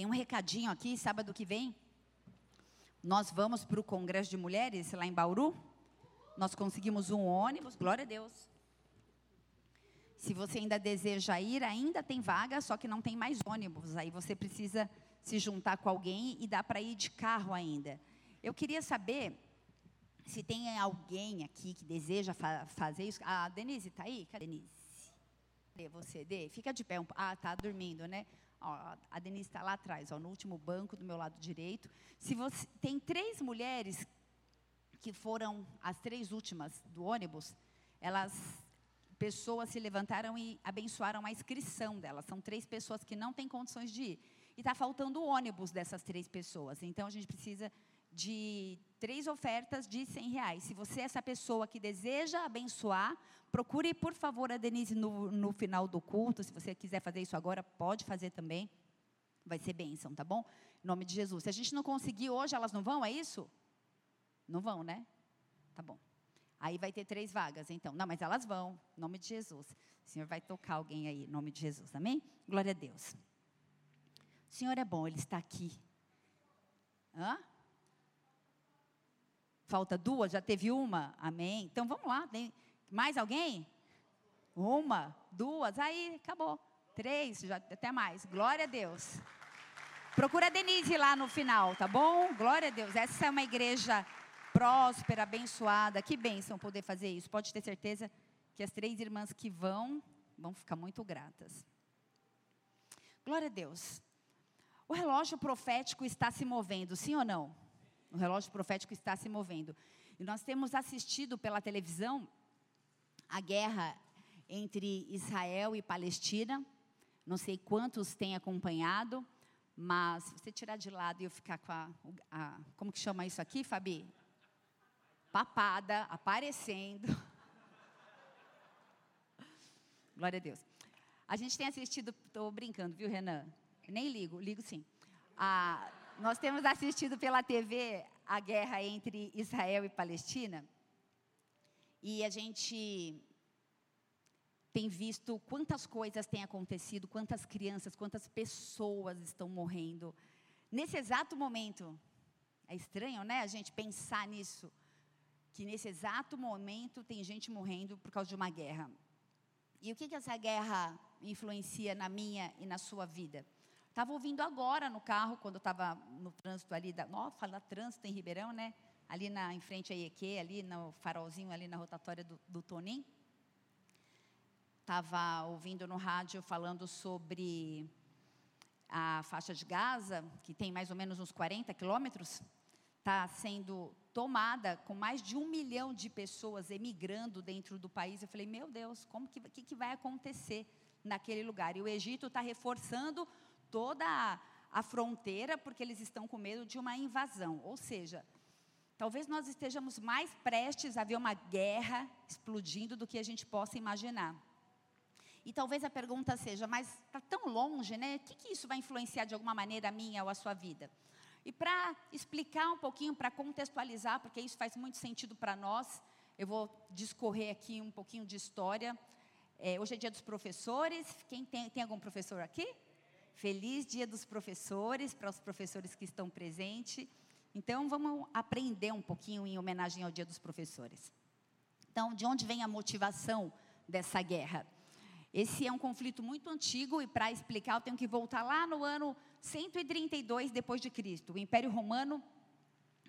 Tem um recadinho aqui, sábado que vem. Nós vamos para o Congresso de Mulheres lá em Bauru. Nós conseguimos um ônibus, glória a Deus. Se você ainda deseja ir, ainda tem vaga, só que não tem mais ônibus. Aí você precisa se juntar com alguém e dá para ir de carro ainda. Eu queria saber se tem alguém aqui que deseja fa fazer isso. A Denise está aí? Cadê Denise? Cadê você, Dê? Fica de pé. Ah, está dormindo, né? Ó, a Denise está lá atrás, ó, no último banco do meu lado direito. Se você tem três mulheres que foram as três últimas do ônibus, elas pessoas se levantaram e abençoaram a inscrição delas. São três pessoas que não têm condições de ir. E está faltando o ônibus dessas três pessoas. Então a gente precisa de três ofertas de 100 reais. Se você é essa pessoa que deseja abençoar, procure, por favor, a Denise no, no final do culto. Se você quiser fazer isso agora, pode fazer também. Vai ser bênção, tá bom? Em nome de Jesus. Se a gente não conseguir hoje, elas não vão, é isso? Não vão, né? Tá bom. Aí vai ter três vagas, então. Não, mas elas vão, em nome de Jesus. O Senhor vai tocar alguém aí, em nome de Jesus. Amém? Glória a Deus. O Senhor é bom, Ele está aqui. Hã? Falta duas, já teve uma? Amém. Então vamos lá. Tem mais alguém? Uma, duas, aí acabou. Três, já até mais. Glória a Deus. Procura a Denise lá no final, tá bom? Glória a Deus. Essa é uma igreja próspera, abençoada. Que bênção poder fazer isso. Pode ter certeza que as três irmãs que vão, vão ficar muito gratas. Glória a Deus. O relógio profético está se movendo, sim ou não? O relógio profético está se movendo. E nós temos assistido pela televisão a guerra entre Israel e Palestina. Não sei quantos têm acompanhado, mas se você tirar de lado e eu ficar com a, a como que chama isso aqui, Fabi? Papada, aparecendo. Glória a Deus. A gente tem assistido, estou brincando, viu, Renan? Nem ligo, ligo sim. Ah, nós temos assistido pela TV a guerra entre Israel e Palestina. E a gente tem visto quantas coisas têm acontecido, quantas crianças, quantas pessoas estão morrendo. Nesse exato momento, é estranho, né, a gente pensar nisso, que nesse exato momento tem gente morrendo por causa de uma guerra. E o que, que essa guerra influencia na minha e na sua vida? Estava ouvindo agora no carro, quando estava no trânsito ali, da, ó, fala trânsito em Ribeirão, né? Ali na, em frente à IEQ, ali no farolzinho, ali na rotatória do, do Tonim. Estava ouvindo no rádio falando sobre a faixa de Gaza, que tem mais ou menos uns 40 quilômetros, está sendo tomada com mais de um milhão de pessoas emigrando dentro do país. Eu falei, meu Deus, como que, que, que vai acontecer naquele lugar? E o Egito está reforçando toda a, a fronteira porque eles estão com medo de uma invasão. Ou seja, talvez nós estejamos mais prestes a ver uma guerra explodindo do que a gente possa imaginar. E talvez a pergunta seja, mas está tão longe, né? O que, que isso vai influenciar de alguma maneira a minha ou a sua vida? E para explicar um pouquinho, para contextualizar, porque isso faz muito sentido para nós, eu vou discorrer aqui um pouquinho de história. É, hoje é dia dos professores. Quem tem, tem algum professor aqui? Feliz Dia dos Professores para os professores que estão presentes. Então, vamos aprender um pouquinho em homenagem ao Dia dos Professores. Então, de onde vem a motivação dessa guerra? Esse é um conflito muito antigo e para explicar eu tenho que voltar lá no ano 132 depois de Cristo. O Império Romano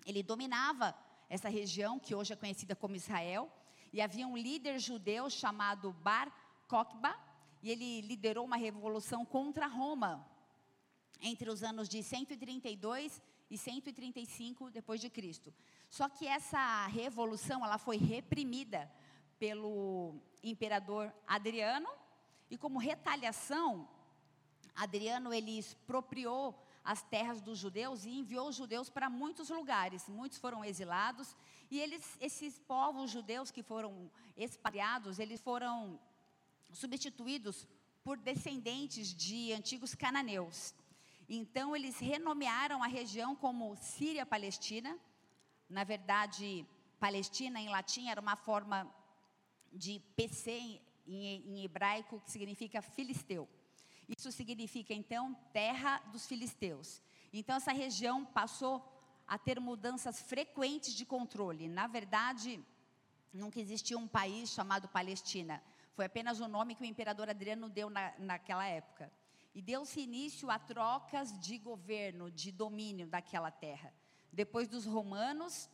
ele dominava essa região que hoje é conhecida como Israel e havia um líder judeu chamado Bar Kokhba e ele liderou uma revolução contra Roma entre os anos de 132 e 135 depois de Cristo. Só que essa revolução ela foi reprimida pelo imperador Adriano e como retaliação, Adriano ele expropriou as terras dos judeus e enviou os judeus para muitos lugares. Muitos foram exilados e eles, esses povos judeus que foram expatriados, eles foram substituídos por descendentes de antigos cananeus. Então, eles renomearam a região como Síria-Palestina. Na verdade, Palestina em latim era uma forma de PC em, em hebraico, que significa filisteu. Isso significa, então, terra dos filisteus. Então, essa região passou a ter mudanças frequentes de controle. Na verdade, nunca existia um país chamado Palestina. Foi apenas o nome que o imperador Adriano deu na, naquela época. E deu-se início a trocas de governo, de domínio daquela terra. Depois dos romanos,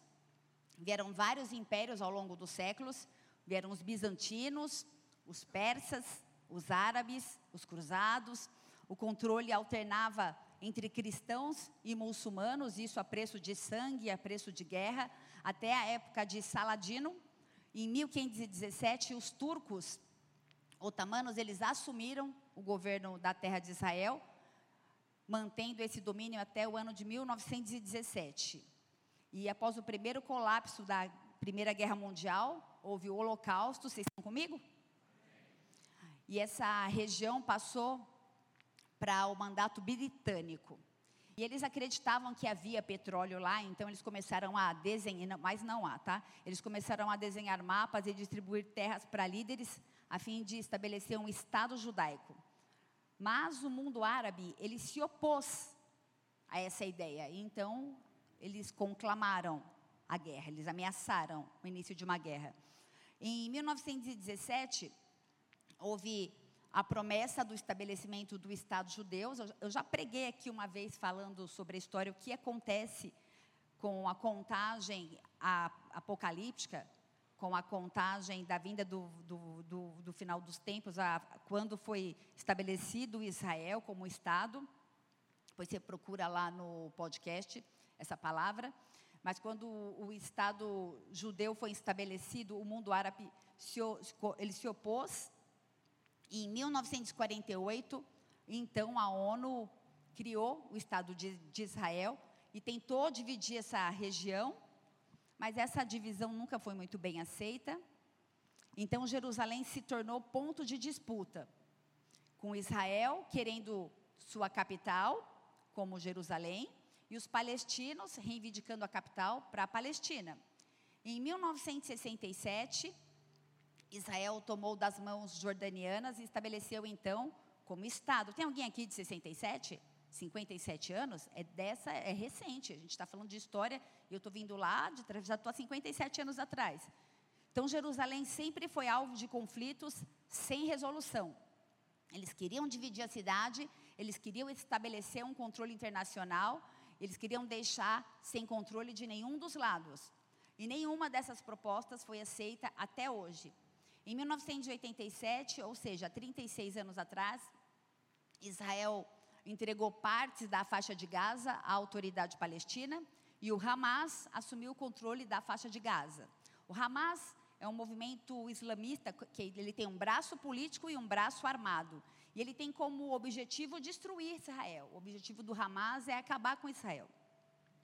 vieram vários impérios ao longo dos séculos. Vieram os bizantinos, os persas, os árabes, os cruzados. O controle alternava entre cristãos e muçulmanos, isso a preço de sangue, a preço de guerra, até a época de Saladino. Em 1517, os turcos otomanos, eles assumiram o governo da terra de Israel, mantendo esse domínio até o ano de 1917. E após o primeiro colapso da Primeira Guerra Mundial, houve o Holocausto, vocês estão comigo? E essa região passou para o mandato britânico. E eles acreditavam que havia petróleo lá, então eles começaram a desenhar, mas não há, tá? Eles começaram a desenhar mapas e distribuir terras para líderes a fim de estabelecer um Estado judaico. Mas o mundo árabe, ele se opôs a essa ideia. Então, eles conclamaram a guerra, eles ameaçaram o início de uma guerra. Em 1917, houve a promessa do estabelecimento do Estado judeu. Eu já preguei aqui uma vez falando sobre a história, o que acontece com a contagem apocalíptica, com a contagem da vinda do, do, do, do final dos tempos, a, quando foi estabelecido Israel como Estado. Depois você procura lá no podcast essa palavra. Mas quando o, Estado judeu foi estabelecido, o mundo árabe se, ele se opôs em 1948, então a ONU criou o Estado de, de Israel e tentou dividir essa região, mas essa divisão nunca foi muito bem aceita. Então Jerusalém se tornou ponto de disputa, com Israel querendo sua capital, como Jerusalém, e os palestinos reivindicando a capital para a Palestina. Em 1967, Israel tomou das mãos jordanianas e estabeleceu então como Estado. Tem alguém aqui de 67? 57 anos? É dessa, é recente. A gente está falando de história e eu estou vindo lá, de, já estou há 57 anos atrás. Então, Jerusalém sempre foi alvo de conflitos sem resolução. Eles queriam dividir a cidade, eles queriam estabelecer um controle internacional, eles queriam deixar sem controle de nenhum dos lados. E nenhuma dessas propostas foi aceita até hoje. Em 1987, ou seja, 36 anos atrás, Israel entregou partes da faixa de Gaza à autoridade palestina e o Hamas assumiu o controle da faixa de Gaza. O Hamas é um movimento islamista que ele tem um braço político e um braço armado. E ele tem como objetivo destruir Israel. O objetivo do Hamas é acabar com Israel.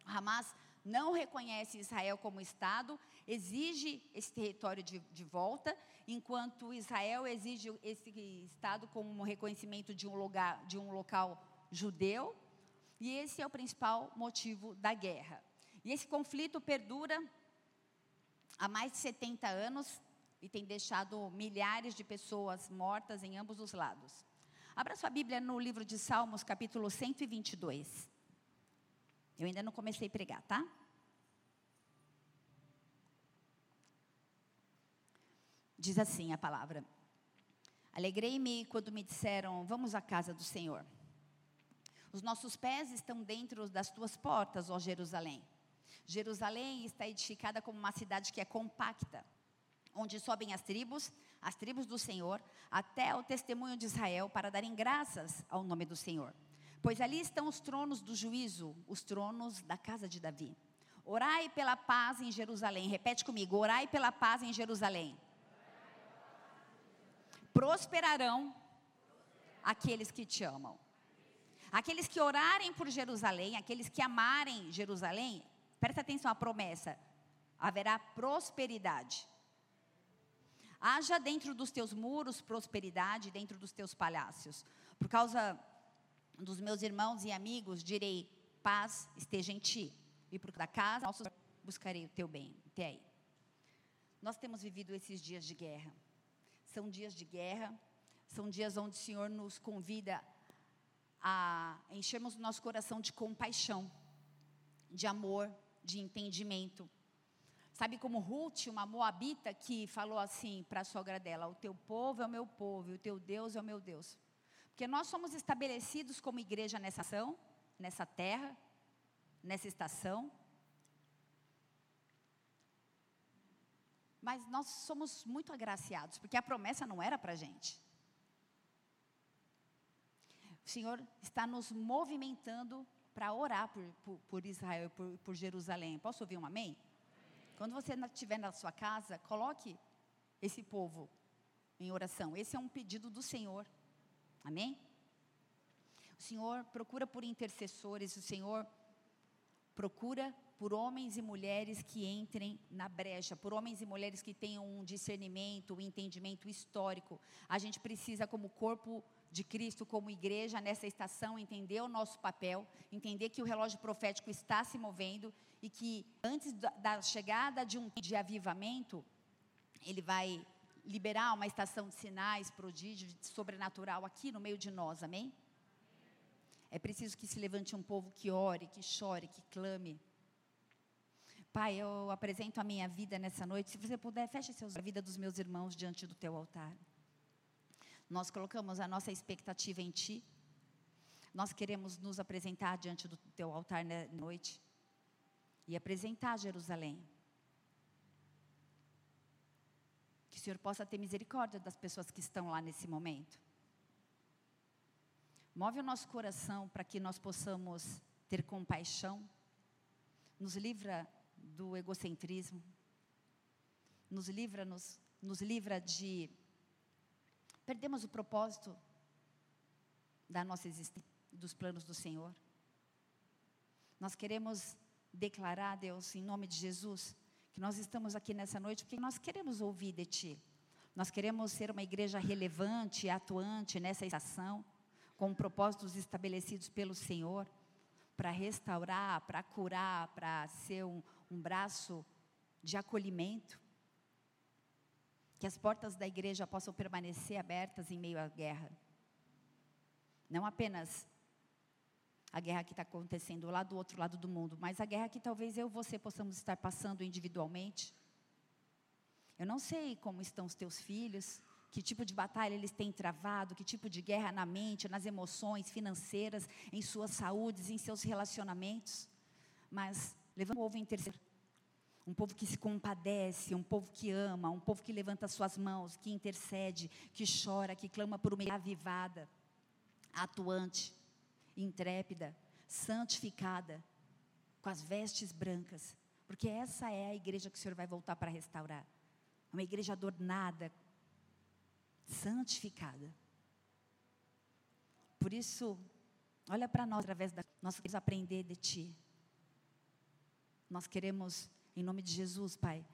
O Hamas não reconhece Israel como Estado, exige esse território de, de, volta, enquanto Israel exige esse Estado como reconhecimento de um, lugar, de um local judeu, e esse é o principal motivo da guerra. E esse conflito perdura há mais de 70 anos e tem deixado milhares de pessoas mortas em ambos os lados. Abra sua Bíblia no livro de Salmos, capítulo 122. Eu ainda não comecei a pregar, tá? Diz assim a palavra: Alegrei-me quando me disseram: Vamos à casa do Senhor. Os nossos pés estão dentro das tuas portas, ó Jerusalém. Jerusalém está edificada como uma cidade que é compacta, onde sobem as tribos, as tribos do Senhor, até o testemunho de Israel, para darem graças ao nome do Senhor. Pois ali estão os tronos do juízo, os tronos da casa de Davi. Orai pela paz em Jerusalém. Repete comigo: orai pela paz em Jerusalém. Prosperarão aqueles que te amam. Aqueles que orarem por Jerusalém, aqueles que amarem Jerusalém, presta atenção à promessa: haverá prosperidade. Haja dentro dos teus muros prosperidade, dentro dos teus palácios. Por causa dos meus irmãos e amigos, direi: paz esteja em ti. E por da casa, buscarei o teu bem. Até aí. Nós temos vivido esses dias de guerra. São dias de guerra, são dias onde o Senhor nos convida a enchermos o nosso coração de compaixão, de amor, de entendimento. Sabe como Ruth, uma moabita, que falou assim para a sogra dela: O teu povo é o meu povo, e o teu Deus é o meu Deus. Porque nós somos estabelecidos como igreja nessa ação, nessa terra, nessa estação. Mas nós somos muito agraciados, porque a promessa não era para a gente. O Senhor está nos movimentando para orar por, por, por Israel, por, por Jerusalém. Posso ouvir um amém? Quando você estiver na sua casa, coloque esse povo em oração. Esse é um pedido do Senhor. Amém? O Senhor procura por intercessores, o Senhor procura por homens e mulheres que entrem na brecha, por homens e mulheres que tenham um discernimento, um entendimento histórico. A gente precisa, como corpo de Cristo, como igreja, nessa estação, entender o nosso papel, entender que o relógio profético está se movendo e que antes da chegada de um de avivamento, ele vai liberar uma estação de sinais, prodígio, de sobrenatural aqui no meio de nós, amém? É preciso que se levante um povo que ore, que chore, que clame. Pai, eu apresento a minha vida nessa noite. Se você puder, feche seus, a vida dos meus irmãos diante do teu altar. Nós colocamos a nossa expectativa em Ti. Nós queremos nos apresentar diante do teu altar na noite e apresentar Jerusalém. Que o Senhor possa ter misericórdia das pessoas que estão lá nesse momento. Move o nosso coração para que nós possamos ter compaixão. Nos livra do egocentrismo. Nos livra, nos, nos livra de perdemos o propósito da nossa existência, dos planos do Senhor. Nós queremos declarar, Deus, em nome de Jesus, que nós estamos aqui nessa noite porque nós queremos ouvir de Ti. Nós queremos ser uma igreja relevante, atuante nessa estação, com propósitos estabelecidos pelo Senhor, para restaurar, para curar, para ser um, um braço de acolhimento. Que as portas da igreja possam permanecer abertas em meio à guerra. Não apenas a guerra que está acontecendo lá do outro lado do mundo, mas a guerra que talvez eu e você possamos estar passando individualmente. Eu não sei como estão os teus filhos, que tipo de batalha eles têm travado, que tipo de guerra na mente, nas emoções financeiras, em suas saúdes, em seus relacionamentos. Mas levanta o ovo intercessor um povo que se compadece, um povo que ama, um povo que levanta suas mãos, que intercede, que chora, que clama por uma avivada, atuante, intrépida, santificada, com as vestes brancas, porque essa é a igreja que o Senhor vai voltar para restaurar. Uma igreja adornada, santificada. Por isso, olha para nós através da nós queremos aprender de ti. Nós queremos em nome de Jesus, Pai,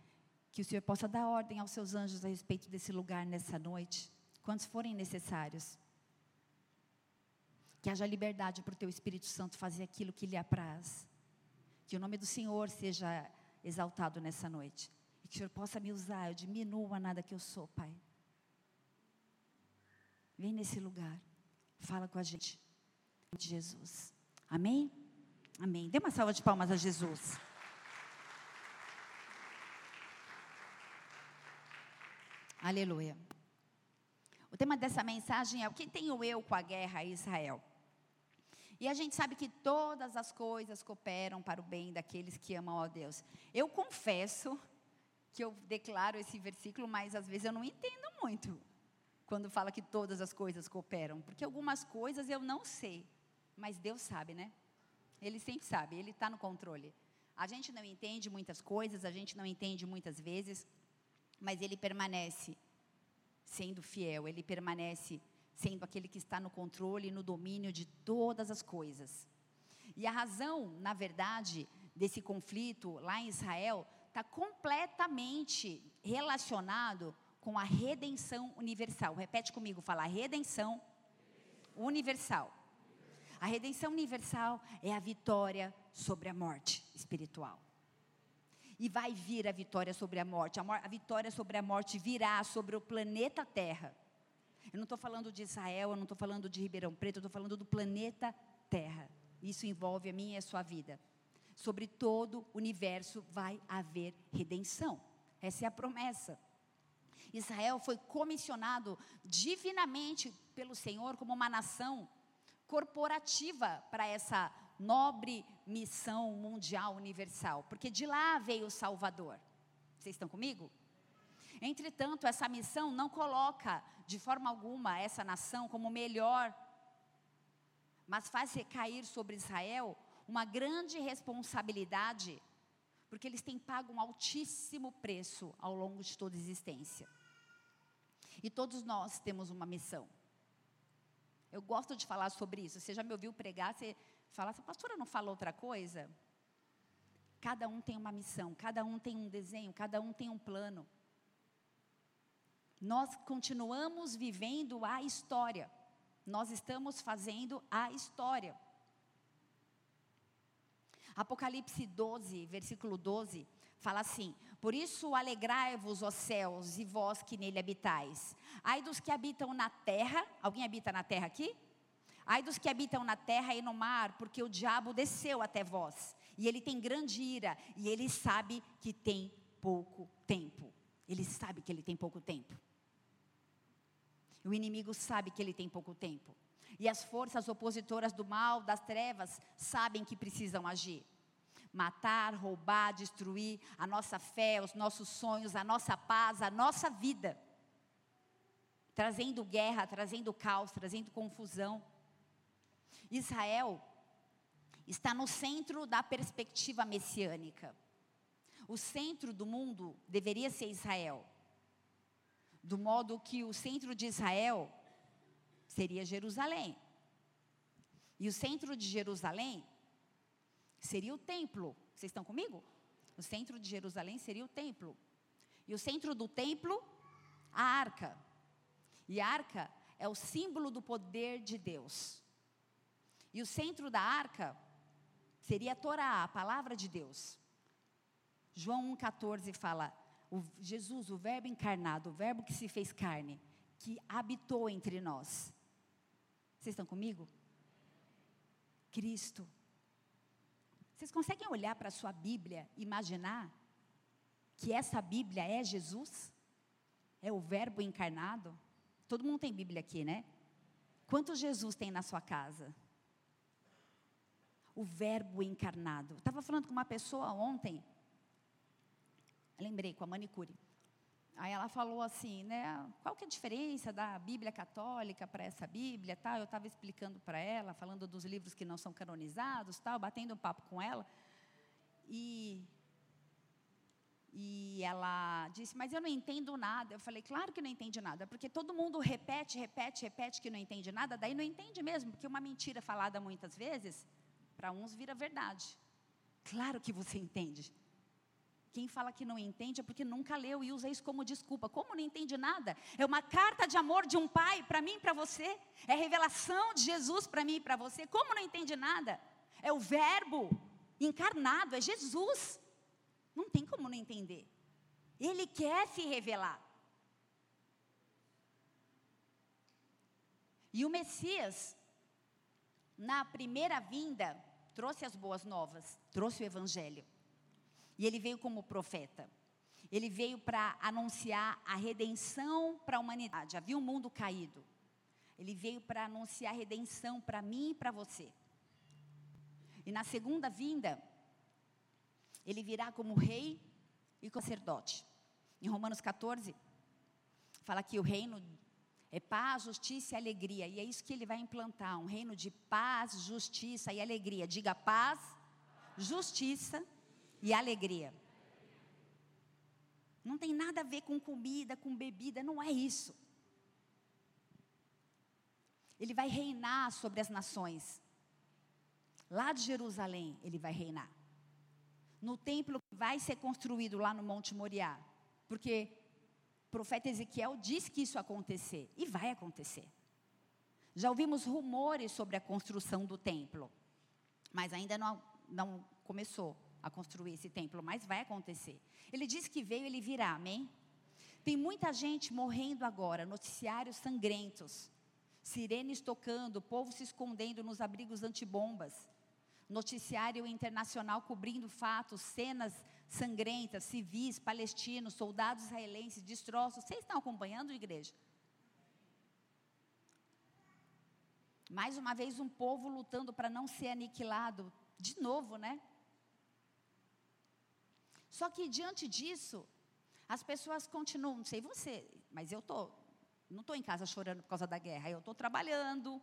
que o Senhor possa dar ordem aos seus anjos a respeito desse lugar nessa noite, quantos forem necessários. Que haja liberdade para o Teu Espírito Santo fazer aquilo que lhe apraz. Que o nome do Senhor seja exaltado nessa noite. E que o Senhor possa me usar, eu diminua nada que eu sou, Pai. Vem nesse lugar, fala com a gente. De Jesus. Amém? Amém. Dê uma salva de palmas a Jesus. Aleluia. O tema dessa mensagem é o que tenho eu com a guerra Israel. E a gente sabe que todas as coisas cooperam para o bem daqueles que amam a Deus. Eu confesso que eu declaro esse versículo, mas às vezes eu não entendo muito quando fala que todas as coisas cooperam, porque algumas coisas eu não sei, mas Deus sabe, né? Ele sempre sabe, Ele está no controle. A gente não entende muitas coisas, a gente não entende muitas vezes, mas ele permanece sendo fiel, ele permanece sendo aquele que está no controle e no domínio de todas as coisas. E a razão, na verdade, desse conflito lá em Israel está completamente relacionado com a redenção universal. Repete comigo, fala redenção universal. A redenção universal é a vitória sobre a morte espiritual e vai vir a vitória sobre a morte. A, a, vitória sobre a morte virá sobre o planeta Terra. Eu não estou falando de Israel, eu não estou falando de Ribeirão Preto, eu estou falando do planeta Terra. Isso envolve a minha e a sua vida. Sobre todo o universo vai haver redenção. Essa é a promessa. Israel foi comissionado divinamente pelo Senhor como uma nação corporativa para essa nobre missão mundial universal, porque de lá veio o Salvador. Vocês estão comigo? Entretanto, essa missão não coloca de forma alguma essa nação como melhor, mas faz recair sobre Israel uma grande responsabilidade, porque eles têm pago um altíssimo preço ao longo de toda a existência. E todos nós temos uma missão. Eu gosto de falar sobre isso. Você já me ouviu pregar, você fala, essa pastora não fala outra coisa? Cada um tem uma missão, cada um tem um desenho, cada um tem um plano. Nós continuamos vivendo a história. Nós estamos fazendo a história. Apocalipse 12, versículo 12, fala assim: Por isso alegrai-vos, ó céus, e vós que nele habitais. Ai dos que habitam na terra, alguém habita na terra aqui? Ai dos que habitam na terra e no mar, porque o diabo desceu até vós, e ele tem grande ira, e ele sabe que tem pouco tempo. Ele sabe que ele tem pouco tempo. O inimigo sabe que ele tem pouco tempo. E as forças opositoras do mal, das trevas, sabem que precisam agir. Matar, roubar, destruir a nossa fé, os nossos sonhos, a nossa paz, a nossa vida. Trazendo guerra, trazendo caos, trazendo confusão. Israel está no centro da perspectiva messiânica. O centro do mundo deveria ser Israel do modo que o centro de Israel seria Jerusalém. E o centro de Jerusalém seria o templo. Vocês estão comigo? O centro de Jerusalém seria o templo. E o centro do templo, a arca. E a arca é o símbolo do poder de Deus. E o centro da arca seria a Torá, a palavra de Deus. João 1,14 fala: o Jesus, o Verbo encarnado, o Verbo que se fez carne, que habitou entre nós. Vocês estão comigo? Cristo. Vocês conseguem olhar para a sua Bíblia e imaginar que essa Bíblia é Jesus? É o Verbo encarnado? Todo mundo tem Bíblia aqui, né? Quantos Jesus tem na sua casa? O Verbo encarnado. Estava falando com uma pessoa ontem lembrei, com a manicure. Aí ela falou assim, né? Qual que é a diferença da Bíblia católica para essa Bíblia, tal? Eu estava explicando para ela, falando dos livros que não são canonizados, tal, batendo um papo com ela. E e ela disse, mas eu não entendo nada. Eu falei, claro que não entende nada, porque todo mundo repete, repete, repete que não entende nada, daí não entende mesmo, porque uma mentira falada muitas vezes, para uns vira verdade. Claro que você entende. Quem fala que não entende é porque nunca leu e usa isso como desculpa. Como não entende nada? É uma carta de amor de um pai para mim e para você. É revelação de Jesus para mim e para você. Como não entende nada? É o Verbo encarnado, é Jesus. Não tem como não entender. Ele quer se revelar. E o Messias, na primeira vinda, trouxe as boas novas, trouxe o Evangelho. E ele veio como profeta. Ele veio para anunciar a redenção para a humanidade. Havia um mundo caído. Ele veio para anunciar a redenção para mim e para você. E na segunda vinda, ele virá como rei e sacerdote. Em Romanos 14, fala que o reino é paz, justiça e alegria. E é isso que ele vai implantar: um reino de paz, justiça e alegria. Diga paz, justiça e alegria. Não tem nada a ver com comida, com bebida, não é isso. Ele vai reinar sobre as nações. Lá de Jerusalém, ele vai reinar. No templo que vai ser construído lá no Monte Moriá. Porque profeta Ezequiel diz que isso acontecer. E vai acontecer. Já ouvimos rumores sobre a construção do templo. Mas ainda não, não começou a construir esse templo, mas vai acontecer. Ele diz que veio, ele virá, amém? Tem muita gente morrendo agora, noticiários sangrentos, sirenes tocando, povo se escondendo nos abrigos antibombas, noticiário internacional cobrindo fatos, cenas sangrentas, civis, palestinos, soldados israelenses, destroços. Vocês estão acompanhando, igreja? Mais uma vez, um povo lutando para não ser aniquilado. De novo, né? Só que diante disso, as pessoas continuam, não sei você, mas eu tô, não estou em casa chorando por causa da guerra. Eu estou trabalhando,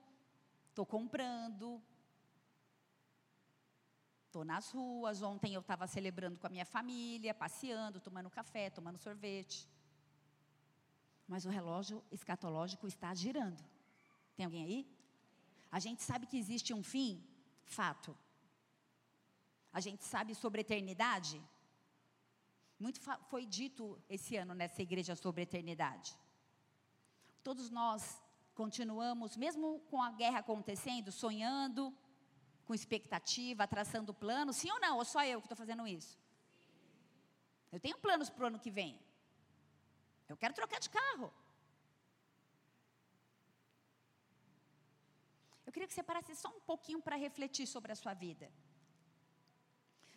estou comprando, estou nas ruas. Ontem eu estava celebrando com a minha família, passeando, tomando café, tomando sorvete. Mas o relógio escatológico está girando. Tem alguém aí? A gente sabe que existe um fim? Fato. A gente sabe sobre eternidade? Muito foi dito esse ano nessa igreja sobre eternidade. Todos nós continuamos, mesmo com a guerra acontecendo, sonhando, com expectativa, traçando planos, sim ou não? Ou só eu que estou fazendo isso? Eu tenho planos para o ano que vem. Eu quero trocar de carro. Eu queria que você parasse só um pouquinho para refletir sobre a sua vida.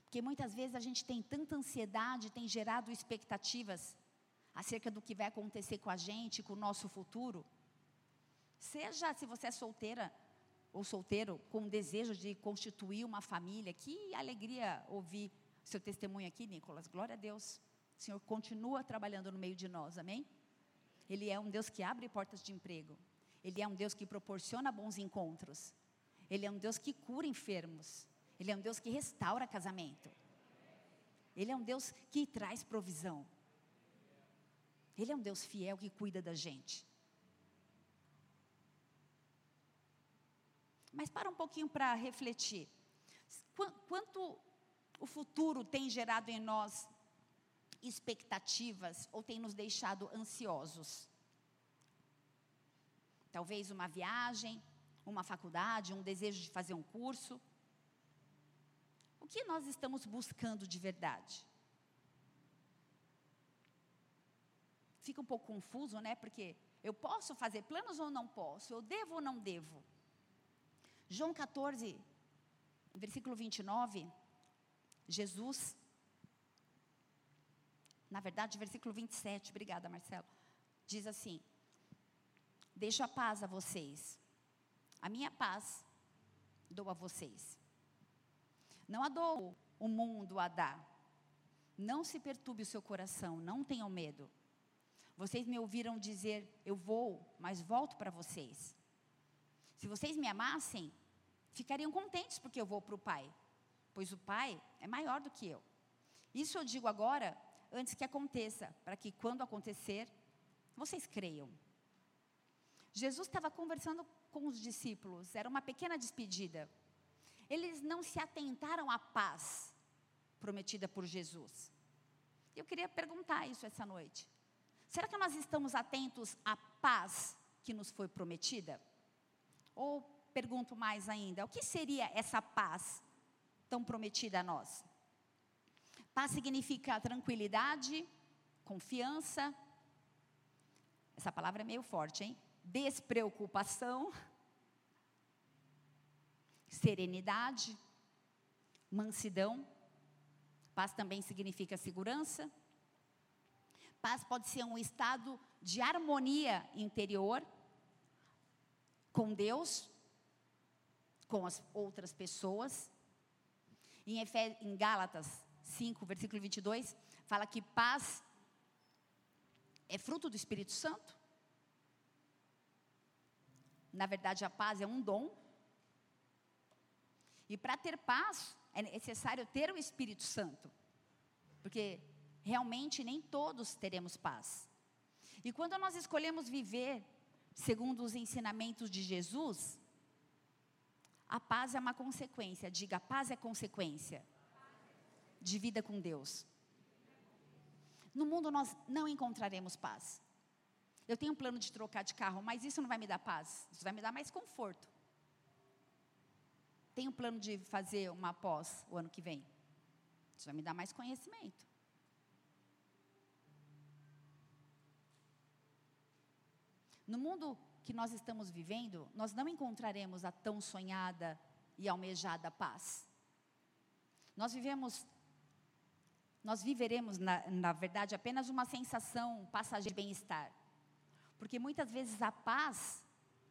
Porque muitas vezes a gente tem tanta ansiedade, tem gerado expectativas acerca do que vai acontecer com a gente, com o nosso futuro. Seja se você é solteira ou solteiro, com desejo de constituir uma família, que alegria ouvir seu testemunho aqui, Nicolas. Glória a Deus. O Senhor continua trabalhando no meio de nós, amém? Ele é um Deus que abre portas de emprego. Ele é um Deus que proporciona bons encontros. Ele é um Deus que cura enfermos. Ele é um Deus que restaura casamento. Ele é um Deus que traz provisão. Ele é um Deus fiel que cuida da gente. Mas para um pouquinho para refletir. Quanto o futuro tem gerado em nós expectativas ou tem nos deixado ansiosos? Talvez uma viagem, uma faculdade, um desejo de fazer um curso que nós estamos buscando de verdade? Fica um pouco confuso, né? Porque eu posso fazer planos ou não posso? Eu devo ou não devo? João 14, versículo 29, Jesus, na verdade, versículo 27, obrigada Marcelo, diz assim: Deixo a paz a vocês, a minha paz dou a vocês. Não a dou, o mundo a dá. Não se perturbe o seu coração, não tenham medo. Vocês me ouviram dizer: Eu vou, mas volto para vocês. Se vocês me amassem, ficariam contentes porque eu vou para o Pai, pois o Pai é maior do que eu. Isso eu digo agora, antes que aconteça, para que quando acontecer, vocês creiam. Jesus estava conversando com os discípulos, era uma pequena despedida eles não se atentaram à paz prometida por Jesus. Eu queria perguntar isso essa noite. Será que nós estamos atentos à paz que nos foi prometida? Ou pergunto mais ainda, o que seria essa paz tão prometida a nós? Paz significa tranquilidade, confiança. Essa palavra é meio forte, hein? Despreocupação serenidade, mansidão. Paz também significa segurança. Paz pode ser um estado de harmonia interior com Deus, com as outras pessoas. Em, Efé em Gálatas 5, versículo 22, fala que paz é fruto do Espírito Santo. Na verdade, a paz é um dom e para ter paz, é necessário ter o Espírito Santo. Porque realmente nem todos teremos paz. E quando nós escolhemos viver segundo os ensinamentos de Jesus, a paz é uma consequência. Diga, a paz é consequência de vida com Deus. No mundo nós não encontraremos paz. Eu tenho um plano de trocar de carro, mas isso não vai me dar paz. Isso vai me dar mais conforto. Tenho plano de fazer uma pós o ano que vem. Isso vai me dar mais conhecimento. No mundo que nós estamos vivendo, nós não encontraremos a tão sonhada e almejada paz. Nós vivemos, nós viveremos, na, na verdade, apenas uma sensação passageira de bem-estar. Porque muitas vezes a paz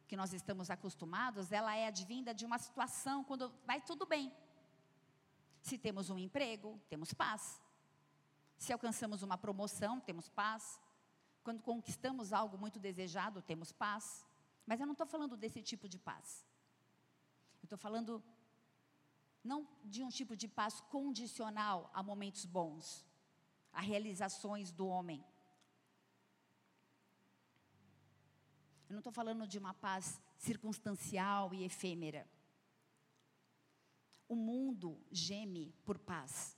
que nós estamos acostumados, ela é advinda de uma situação quando vai tudo bem. Se temos um emprego, temos paz. Se alcançamos uma promoção, temos paz. Quando conquistamos algo muito desejado, temos paz. Mas eu não estou falando desse tipo de paz. Eu estou falando não de um tipo de paz condicional a momentos bons, a realizações do homem. Eu não estou falando de uma paz circunstancial e efêmera. O mundo geme por paz.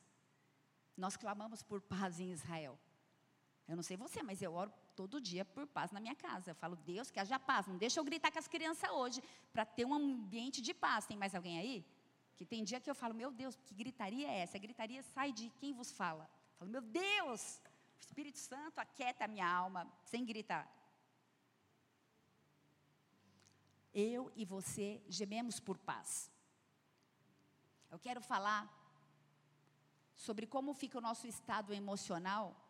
Nós clamamos por paz em Israel. Eu não sei você, mas eu oro todo dia por paz na minha casa. Eu falo, Deus, que haja paz. Não deixa eu gritar com as crianças hoje, para ter um ambiente de paz. Tem mais alguém aí? Que tem dia que eu falo, meu Deus, que gritaria é essa? A gritaria sai de quem vos fala. Eu falo, meu Deus, o Espírito Santo aquieta a minha alma, sem gritar. Eu e você gememos por paz. Eu quero falar sobre como fica o nosso estado emocional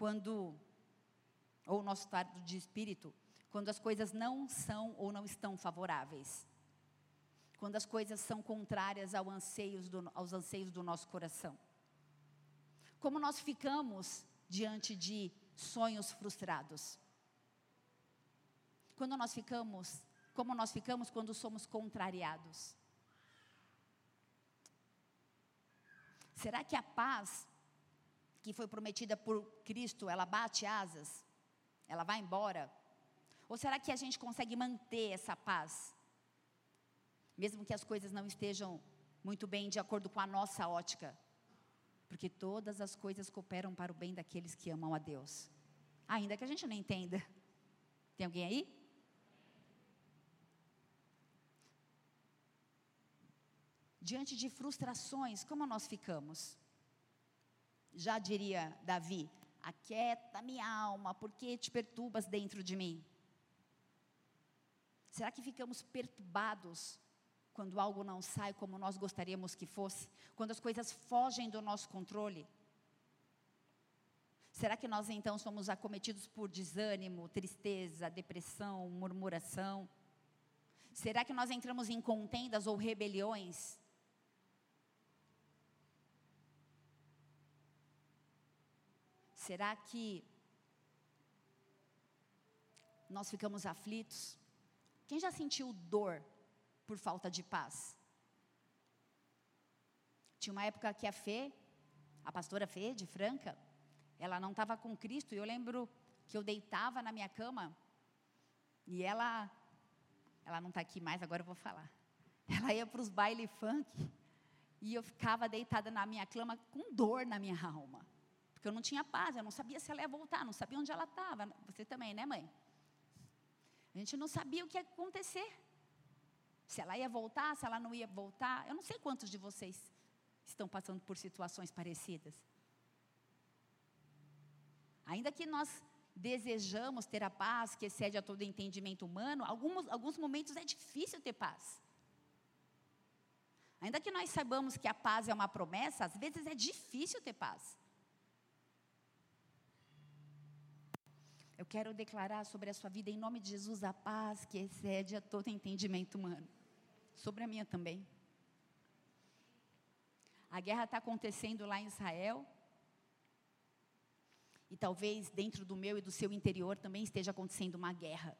quando ou o nosso estado de espírito, quando as coisas não são ou não estão favoráveis. Quando as coisas são contrárias anseios do, aos anseios do nosso coração. Como nós ficamos diante de sonhos frustrados. Quando nós ficamos, como nós ficamos quando somos contrariados. Será que a paz que foi prometida por Cristo, ela bate asas? Ela vai embora? Ou será que a gente consegue manter essa paz? Mesmo que as coisas não estejam muito bem de acordo com a nossa ótica. Porque todas as coisas cooperam para o bem daqueles que amam a Deus. Ainda que a gente não entenda. Tem alguém aí? Diante de frustrações, como nós ficamos? Já diria Davi: Aquieta minha alma, porque te perturbas dentro de mim? Será que ficamos perturbados quando algo não sai como nós gostaríamos que fosse? Quando as coisas fogem do nosso controle? Será que nós então somos acometidos por desânimo, tristeza, depressão, murmuração? Será que nós entramos em contendas ou rebeliões? Será que nós ficamos aflitos? Quem já sentiu dor por falta de paz? Tinha uma época que a Fê, a pastora Fê de Franca, ela não estava com Cristo, e eu lembro que eu deitava na minha cama, e ela, ela não está aqui mais, agora eu vou falar. Ela ia para os baile funk, e eu ficava deitada na minha cama com dor na minha alma. Porque eu não tinha paz, eu não sabia se ela ia voltar, não sabia onde ela estava. Você também, né, mãe? A gente não sabia o que ia acontecer. Se ela ia voltar, se ela não ia voltar. Eu não sei quantos de vocês estão passando por situações parecidas. Ainda que nós desejamos ter a paz que excede a todo entendimento humano, alguns, alguns momentos é difícil ter paz. Ainda que nós saibamos que a paz é uma promessa, às vezes é difícil ter paz. Eu quero declarar sobre a sua vida, em nome de Jesus, a paz que excede a todo entendimento humano. Sobre a minha também. A guerra está acontecendo lá em Israel. E talvez dentro do meu e do seu interior também esteja acontecendo uma guerra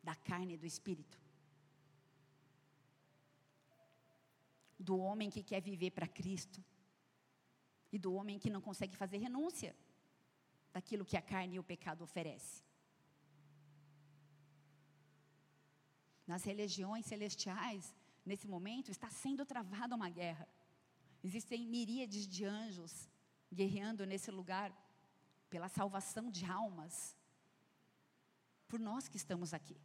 da carne e do espírito. Do homem que quer viver para Cristo. E do homem que não consegue fazer renúncia daquilo que a carne e o pecado oferece. Nas religiões celestiais, nesse momento, está sendo travada uma guerra. Existem miríades de anjos guerreando nesse lugar pela salvação de almas, por nós que estamos aqui.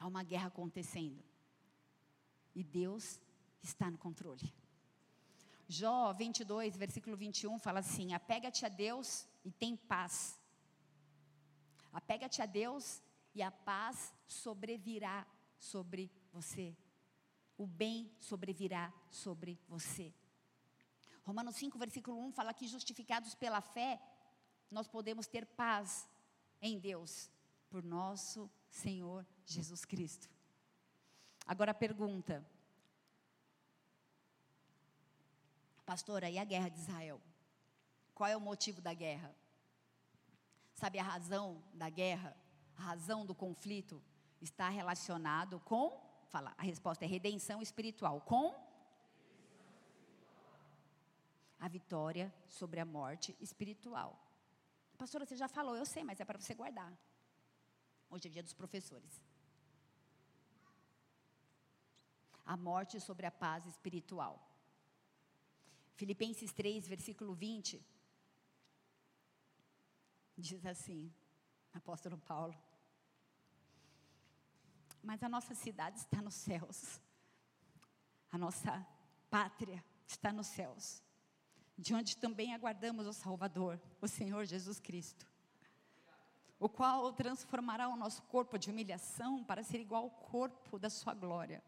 Há uma guerra acontecendo. E Deus está no controle. Jó 22, versículo 21 fala assim: Apega-te a Deus e tem paz. Apega-te a Deus e a paz sobrevirá sobre você. O bem sobrevirá sobre você. Romanos 5, versículo 1 fala que justificados pela fé, nós podemos ter paz em Deus, por nosso Senhor Jesus Cristo. Agora a pergunta: Pastora, e a guerra de Israel? Qual é o motivo da guerra? Sabe a razão da guerra? A razão do conflito está relacionado com, fala, a resposta é redenção espiritual, com a vitória sobre a morte espiritual. Pastora, você já falou, eu sei, mas é para você guardar. Hoje é dia dos professores. A morte sobre a paz espiritual. Filipenses 3, versículo 20, diz assim, apóstolo Paulo, mas a nossa cidade está nos céus, a nossa pátria está nos céus, de onde também aguardamos o Salvador, o Senhor Jesus Cristo, o qual transformará o nosso corpo de humilhação para ser igual ao corpo da sua glória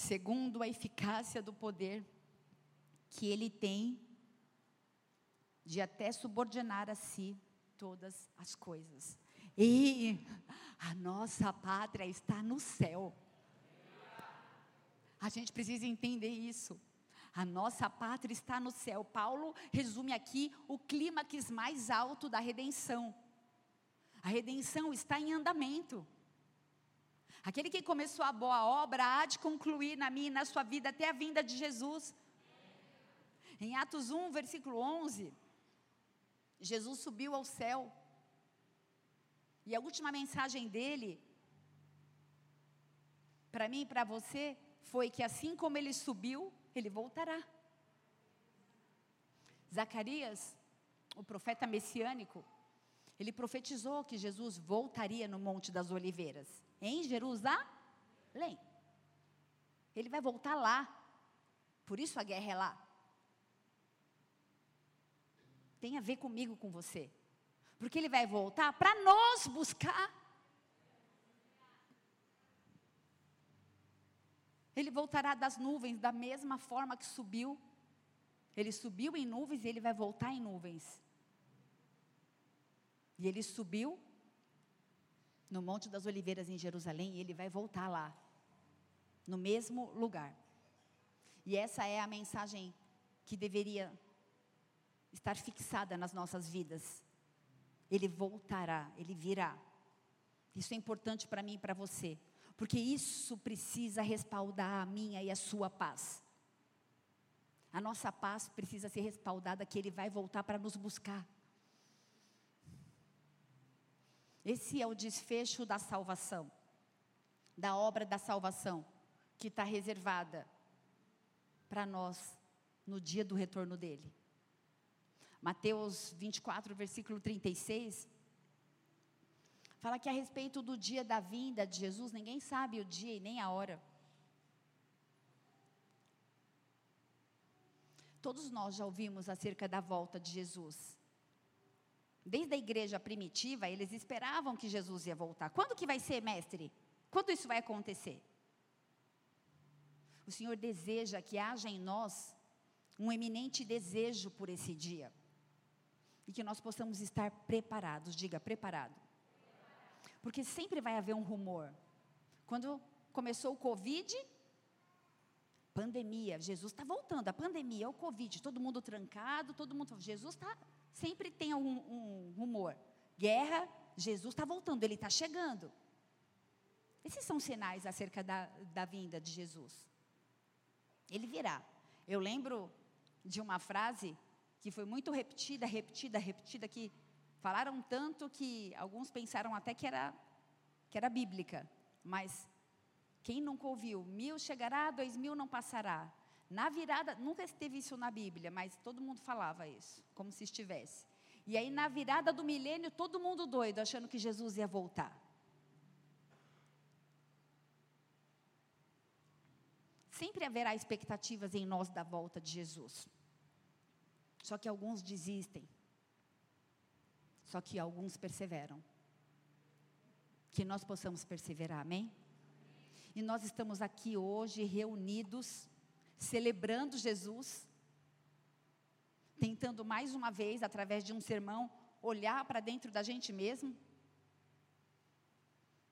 segundo a eficácia do poder que ele tem de até subordinar a si todas as coisas. E a nossa pátria está no céu. A gente precisa entender isso. A nossa pátria está no céu. Paulo resume aqui o clímax mais alto da redenção. A redenção está em andamento. Aquele que começou a boa obra há de concluir na minha e na sua vida até a vinda de Jesus. Em Atos 1, versículo 11, Jesus subiu ao céu. E a última mensagem dele, para mim e para você, foi que assim como ele subiu, ele voltará. Zacarias, o profeta messiânico, ele profetizou que Jesus voltaria no Monte das Oliveiras em Jerusalém. Ele vai voltar lá. Por isso a guerra é lá. Tem a ver comigo, com você. Porque ele vai voltar para nós buscar. Ele voltará das nuvens da mesma forma que subiu. Ele subiu em nuvens e ele vai voltar em nuvens. E ele subiu no Monte das Oliveiras em Jerusalém, e ele vai voltar lá, no mesmo lugar. E essa é a mensagem que deveria estar fixada nas nossas vidas. Ele voltará, ele virá. Isso é importante para mim e para você, porque isso precisa respaldar a minha e a sua paz. A nossa paz precisa ser respaldada que ele vai voltar para nos buscar. Esse é o desfecho da salvação, da obra da salvação, que está reservada para nós no dia do retorno dele. Mateus 24, versículo 36, fala que a respeito do dia da vinda de Jesus, ninguém sabe o dia e nem a hora. Todos nós já ouvimos acerca da volta de Jesus. Desde a igreja primitiva, eles esperavam que Jesus ia voltar. Quando que vai ser, mestre? Quando isso vai acontecer? O Senhor deseja que haja em nós um eminente desejo por esse dia. E que nós possamos estar preparados, diga preparado. Porque sempre vai haver um rumor. Quando começou o Covid, pandemia, Jesus está voltando, a pandemia, o Covid, todo mundo trancado, todo mundo, Jesus está Sempre tem um, um rumor. Guerra, Jesus está voltando, ele está chegando. Esses são sinais acerca da, da vinda de Jesus. Ele virá. Eu lembro de uma frase que foi muito repetida, repetida, repetida, que falaram tanto que alguns pensaram até que era, que era bíblica. Mas quem nunca ouviu? Mil chegará, dois mil não passará. Na virada, nunca esteve isso na Bíblia, mas todo mundo falava isso, como se estivesse. E aí, na virada do milênio, todo mundo doido, achando que Jesus ia voltar. Sempre haverá expectativas em nós da volta de Jesus. Só que alguns desistem. Só que alguns perseveram. Que nós possamos perseverar, amém? E nós estamos aqui hoje reunidos, celebrando Jesus, tentando mais uma vez, através de um sermão, olhar para dentro da gente mesmo,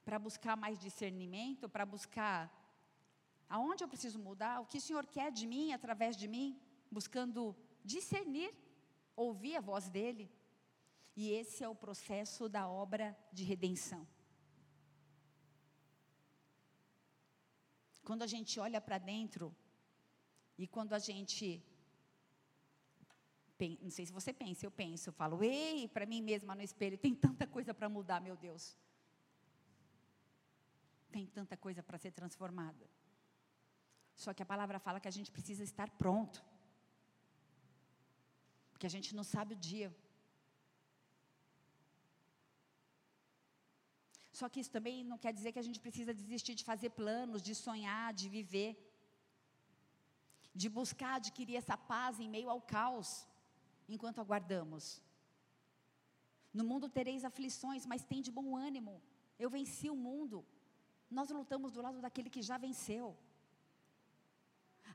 para buscar mais discernimento, para buscar aonde eu preciso mudar, o que o Senhor quer de mim, através de mim, buscando discernir, ouvir a voz dEle. E esse é o processo da obra de redenção. Quando a gente olha para dentro, e quando a gente. Não sei se você pensa, eu penso, eu falo, ei, para mim mesma no espelho, tem tanta coisa para mudar, meu Deus. Tem tanta coisa para ser transformada. Só que a palavra fala que a gente precisa estar pronto. Porque a gente não sabe o dia. Só que isso também não quer dizer que a gente precisa desistir de fazer planos, de sonhar, de viver, de buscar adquirir essa paz em meio ao caos, enquanto aguardamos. No mundo tereis aflições, mas tem de bom ânimo. Eu venci o mundo. Nós lutamos do lado daquele que já venceu.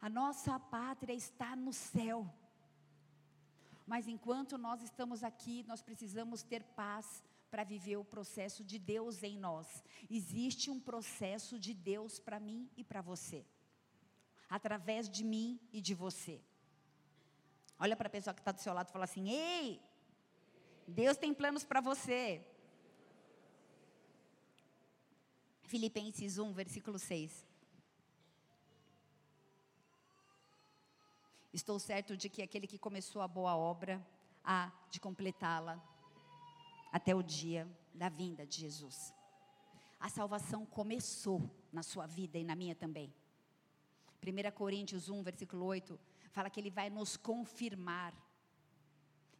A nossa pátria está no céu. Mas enquanto nós estamos aqui, nós precisamos ter paz para viver o processo de Deus em nós. Existe um processo de Deus para mim e para você, através de mim e de você. Olha para a pessoa que está do seu lado e fala assim: Ei, Deus tem planos para você. Filipenses 1, versículo 6. Estou certo de que aquele que começou a boa obra há de completá-la até o dia da vinda de Jesus. A salvação começou na sua vida e na minha também. 1 Coríntios 1, versículo 8, fala que ele vai nos confirmar.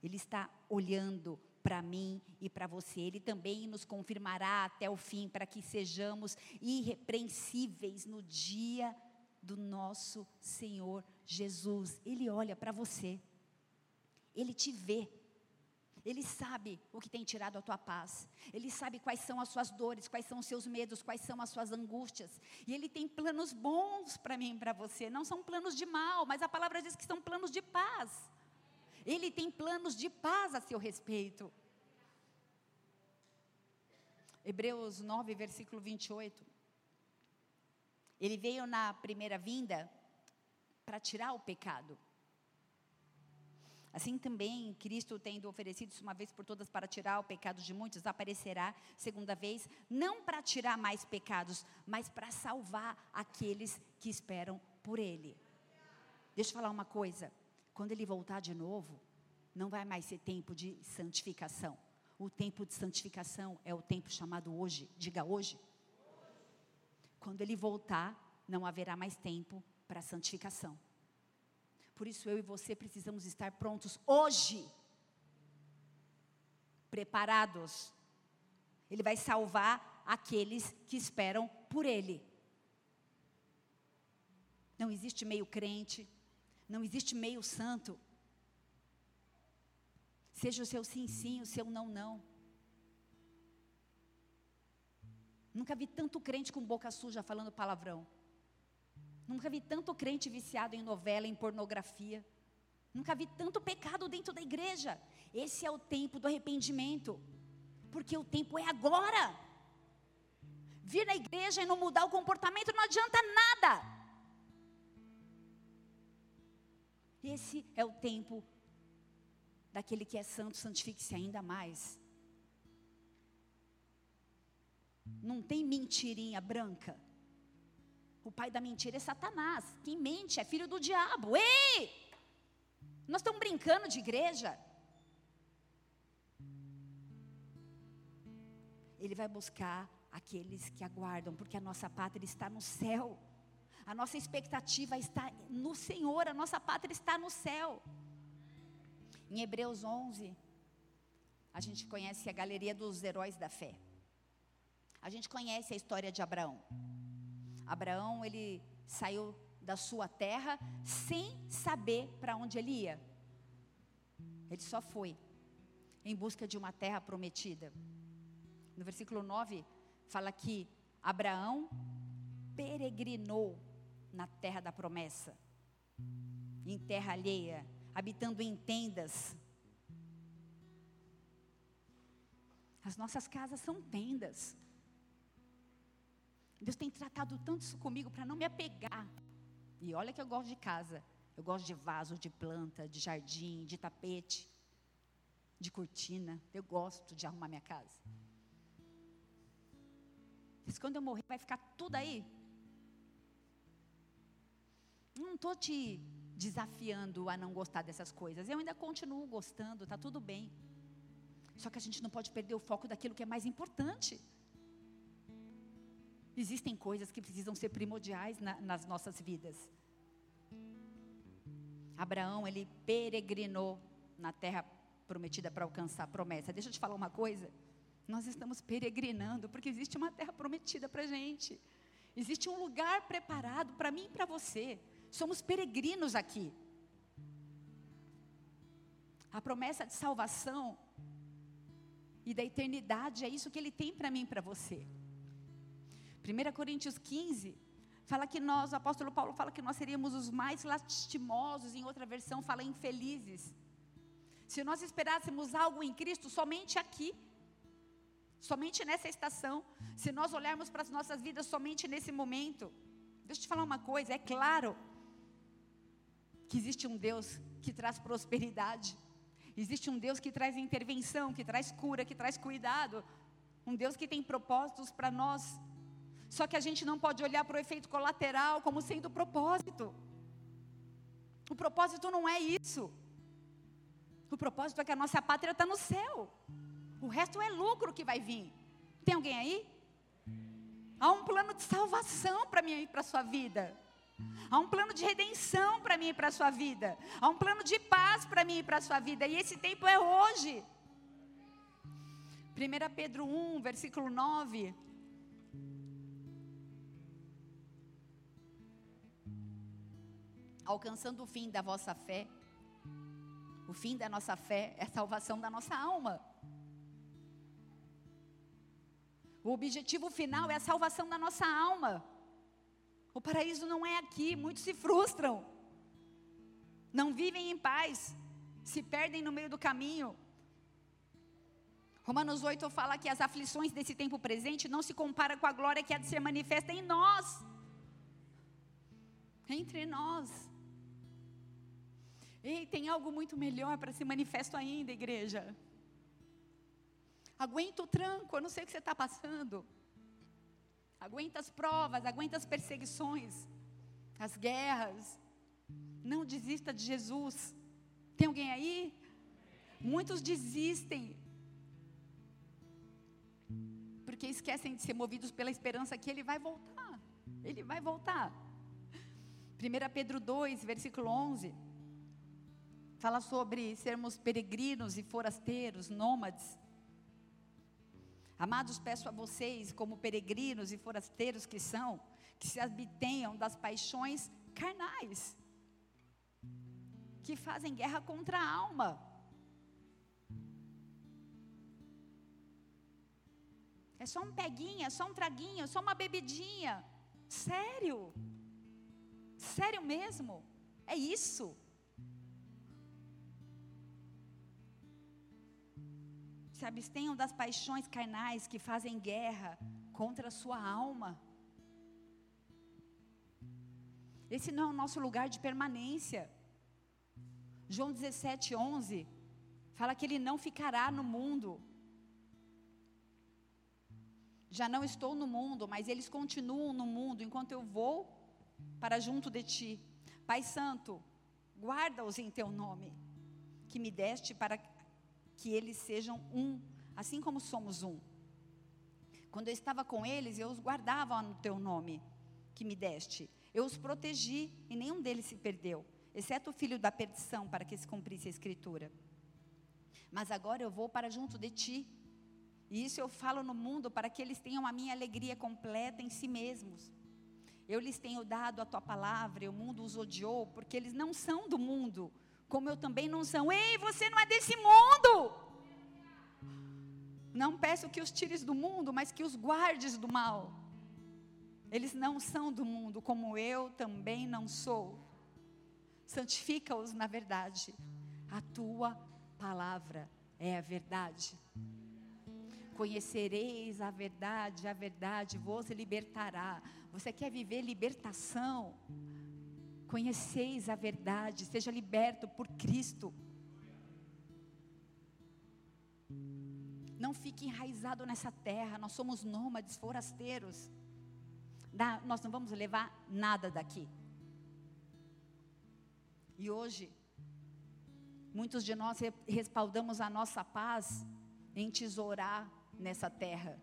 Ele está olhando para mim e para você. Ele também nos confirmará até o fim, para que sejamos irrepreensíveis no dia do nosso Senhor Jesus. Ele olha para você, ele te vê. Ele sabe o que tem tirado a tua paz. Ele sabe quais são as suas dores, quais são os seus medos, quais são as suas angústias. E Ele tem planos bons para mim e para você. Não são planos de mal, mas a palavra diz que são planos de paz. Ele tem planos de paz a seu respeito. Hebreus 9, versículo 28. Ele veio na primeira vinda para tirar o pecado. Assim também, Cristo, tendo oferecido uma vez por todas para tirar o pecado de muitos, aparecerá segunda vez, não para tirar mais pecados, mas para salvar aqueles que esperam por Ele. Deixa eu falar uma coisa: quando Ele voltar de novo, não vai mais ser tempo de santificação. O tempo de santificação é o tempo chamado hoje. Diga hoje. Quando ele voltar, não haverá mais tempo para santificação. Por isso eu e você precisamos estar prontos hoje. Preparados. Ele vai salvar aqueles que esperam por ele. Não existe meio crente, não existe meio santo. Seja o seu sim, sim, o seu não, não. Nunca vi tanto crente com boca suja falando palavrão. Nunca vi tanto crente viciado em novela, em pornografia. Nunca vi tanto pecado dentro da igreja. Esse é o tempo do arrependimento. Porque o tempo é agora. Vir na igreja e não mudar o comportamento não adianta nada. Esse é o tempo daquele que é santo, santifique-se ainda mais. Não tem mentirinha branca. O pai da mentira é Satanás. Quem mente é filho do diabo. Ei! Nós estamos brincando de igreja. Ele vai buscar aqueles que aguardam, porque a nossa pátria está no céu. A nossa expectativa está no Senhor, a nossa pátria está no céu. Em Hebreus 11, a gente conhece a galeria dos heróis da fé. A gente conhece a história de Abraão. Abraão, ele saiu da sua terra sem saber para onde ele ia. Ele só foi em busca de uma terra prometida. No versículo 9, fala que Abraão peregrinou na terra da promessa, em terra alheia, habitando em tendas. As nossas casas são tendas. Deus tem tratado tanto isso comigo para não me apegar. E olha que eu gosto de casa. Eu gosto de vaso, de planta, de jardim, de tapete, de cortina. Eu gosto de arrumar minha casa. Mas quando eu morrer, vai ficar tudo aí. Não estou te desafiando a não gostar dessas coisas. Eu ainda continuo gostando, está tudo bem. Só que a gente não pode perder o foco daquilo que é mais importante. Existem coisas que precisam ser primordiais na, nas nossas vidas. Abraão, ele peregrinou na terra prometida para alcançar a promessa. Deixa eu te falar uma coisa. Nós estamos peregrinando porque existe uma terra prometida para a gente. Existe um lugar preparado para mim e para você. Somos peregrinos aqui. A promessa de salvação e da eternidade é isso que Ele tem para mim e para você. 1 Coríntios 15 fala que nós, o apóstolo Paulo fala que nós seríamos os mais lastimosos, em outra versão fala infelizes. Se nós esperássemos algo em Cristo somente aqui, somente nessa estação, se nós olharmos para as nossas vidas somente nesse momento, deixa eu te falar uma coisa, é claro que existe um Deus que traz prosperidade, existe um Deus que traz intervenção, que traz cura, que traz cuidado, um Deus que tem propósitos para nós. Só que a gente não pode olhar para o efeito colateral como sendo o propósito. O propósito não é isso. O propósito é que a nossa pátria está no céu. O resto é lucro que vai vir. Tem alguém aí? Há um plano de salvação para mim e para a sua vida. Há um plano de redenção para mim e para a sua vida. Há um plano de paz para mim e para a sua vida. E esse tempo é hoje. 1 Pedro 1, versículo 9. Alcançando o fim da vossa fé. O fim da nossa fé é a salvação da nossa alma. O objetivo final é a salvação da nossa alma. O paraíso não é aqui, muitos se frustram, não vivem em paz, se perdem no meio do caminho. Romanos 8 fala que as aflições desse tempo presente não se comparam com a glória que há de ser manifesta em nós, entre nós. Ei, tem algo muito melhor para ser manifesto ainda, igreja. Aguenta o tranco, eu não sei o que você está passando. Aguenta as provas, aguenta as perseguições, as guerras. Não desista de Jesus. Tem alguém aí? Muitos desistem. Porque esquecem de ser movidos pela esperança que Ele vai voltar. Ele vai voltar. 1 Pedro 2, versículo 11 fala sobre sermos peregrinos e forasteiros, nômades. Amados, peço a vocês, como peregrinos e forasteiros que são, que se abstenham das paixões carnais, que fazem guerra contra a alma. É só um peguinha, só um traguinho, só uma bebidinha. Sério? Sério mesmo? É isso? Se abstenham das paixões carnais que fazem guerra contra a sua alma. Esse não é o nosso lugar de permanência. João 17, 11 fala que ele não ficará no mundo. Já não estou no mundo, mas eles continuam no mundo enquanto eu vou para junto de ti. Pai Santo, guarda-os em teu nome, que me deste para que eles sejam um, assim como somos um. Quando eu estava com eles, eu os guardava no teu nome que me deste. Eu os protegi e nenhum deles se perdeu, exceto o filho da perdição, para que se cumprisse a escritura. Mas agora eu vou para junto de ti. E isso eu falo no mundo para que eles tenham a minha alegria completa em si mesmos. Eu lhes tenho dado a tua palavra, e o mundo os odiou, porque eles não são do mundo, como eu também não sou. Ei, você não é desse mundo! Não peço que os tires do mundo, mas que os guardes do mal. Eles não são do mundo, como eu também não sou. Santifica-os na verdade. A tua palavra é a verdade. Conhecereis a verdade, a verdade vos libertará. Você quer viver libertação? Conheceis a verdade, seja liberto por Cristo. Não fique enraizado nessa terra, nós somos nômades, forasteiros. nós não vamos levar nada daqui. E hoje, muitos de nós respaldamos a nossa paz em tesourar nessa terra.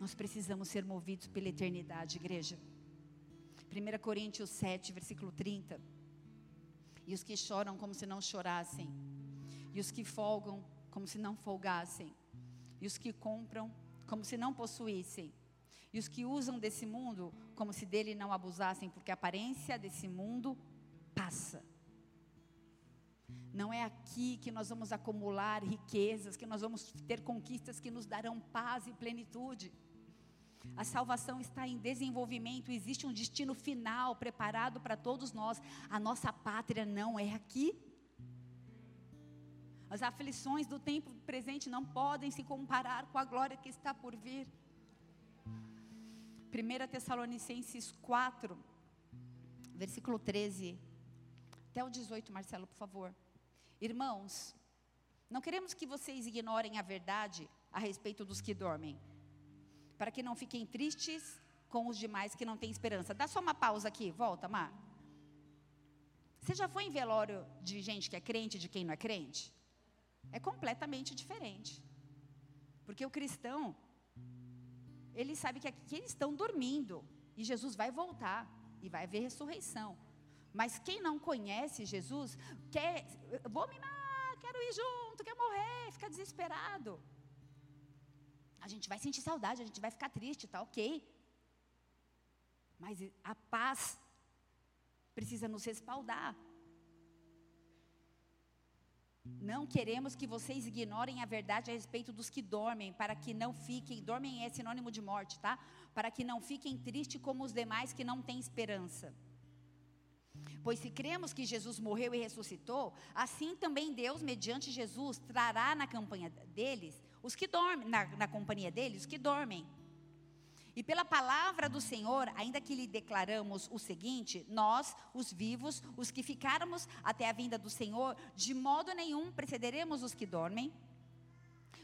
Nós precisamos ser movidos pela eternidade, igreja. 1 Coríntios 7, versículo 30. E os que choram como se não chorassem, e os que folgam como se não folgassem, e os que compram como se não possuíssem, e os que usam desse mundo como se dele não abusassem, porque a aparência desse mundo passa. Não é aqui que nós vamos acumular riquezas, que nós vamos ter conquistas que nos darão paz e plenitude. A salvação está em desenvolvimento, existe um destino final preparado para todos nós. A nossa pátria não é aqui. As aflições do tempo presente não podem se comparar com a glória que está por vir. 1 Tessalonicenses 4, versículo 13 até o 18, Marcelo, por favor. Irmãos, não queremos que vocês ignorem a verdade a respeito dos que dormem, para que não fiquem tristes com os demais que não têm esperança. Dá só uma pausa aqui, volta, Mar. Você já foi em velório de gente que é crente de quem não é crente? É completamente diferente. Porque o cristão, ele sabe que aqui eles estão dormindo e Jesus vai voltar e vai haver ressurreição. Mas quem não conhece Jesus, quer, vou mimar, quero ir junto, quer morrer, fica desesperado. A gente vai sentir saudade, a gente vai ficar triste, tá ok. Mas a paz precisa nos respaldar. Não queremos que vocês ignorem a verdade a respeito dos que dormem, para que não fiquem, dormem é sinônimo de morte, tá? Para que não fiquem tristes como os demais que não têm esperança. Pois se cremos que Jesus morreu e ressuscitou, assim também Deus, mediante Jesus, trará na campanha deles os que dormem, na, na companhia deles, os que dormem. E pela palavra do Senhor, ainda que lhe declaramos o seguinte: nós, os vivos, os que ficarmos até a vinda do Senhor, de modo nenhum precederemos os que dormem.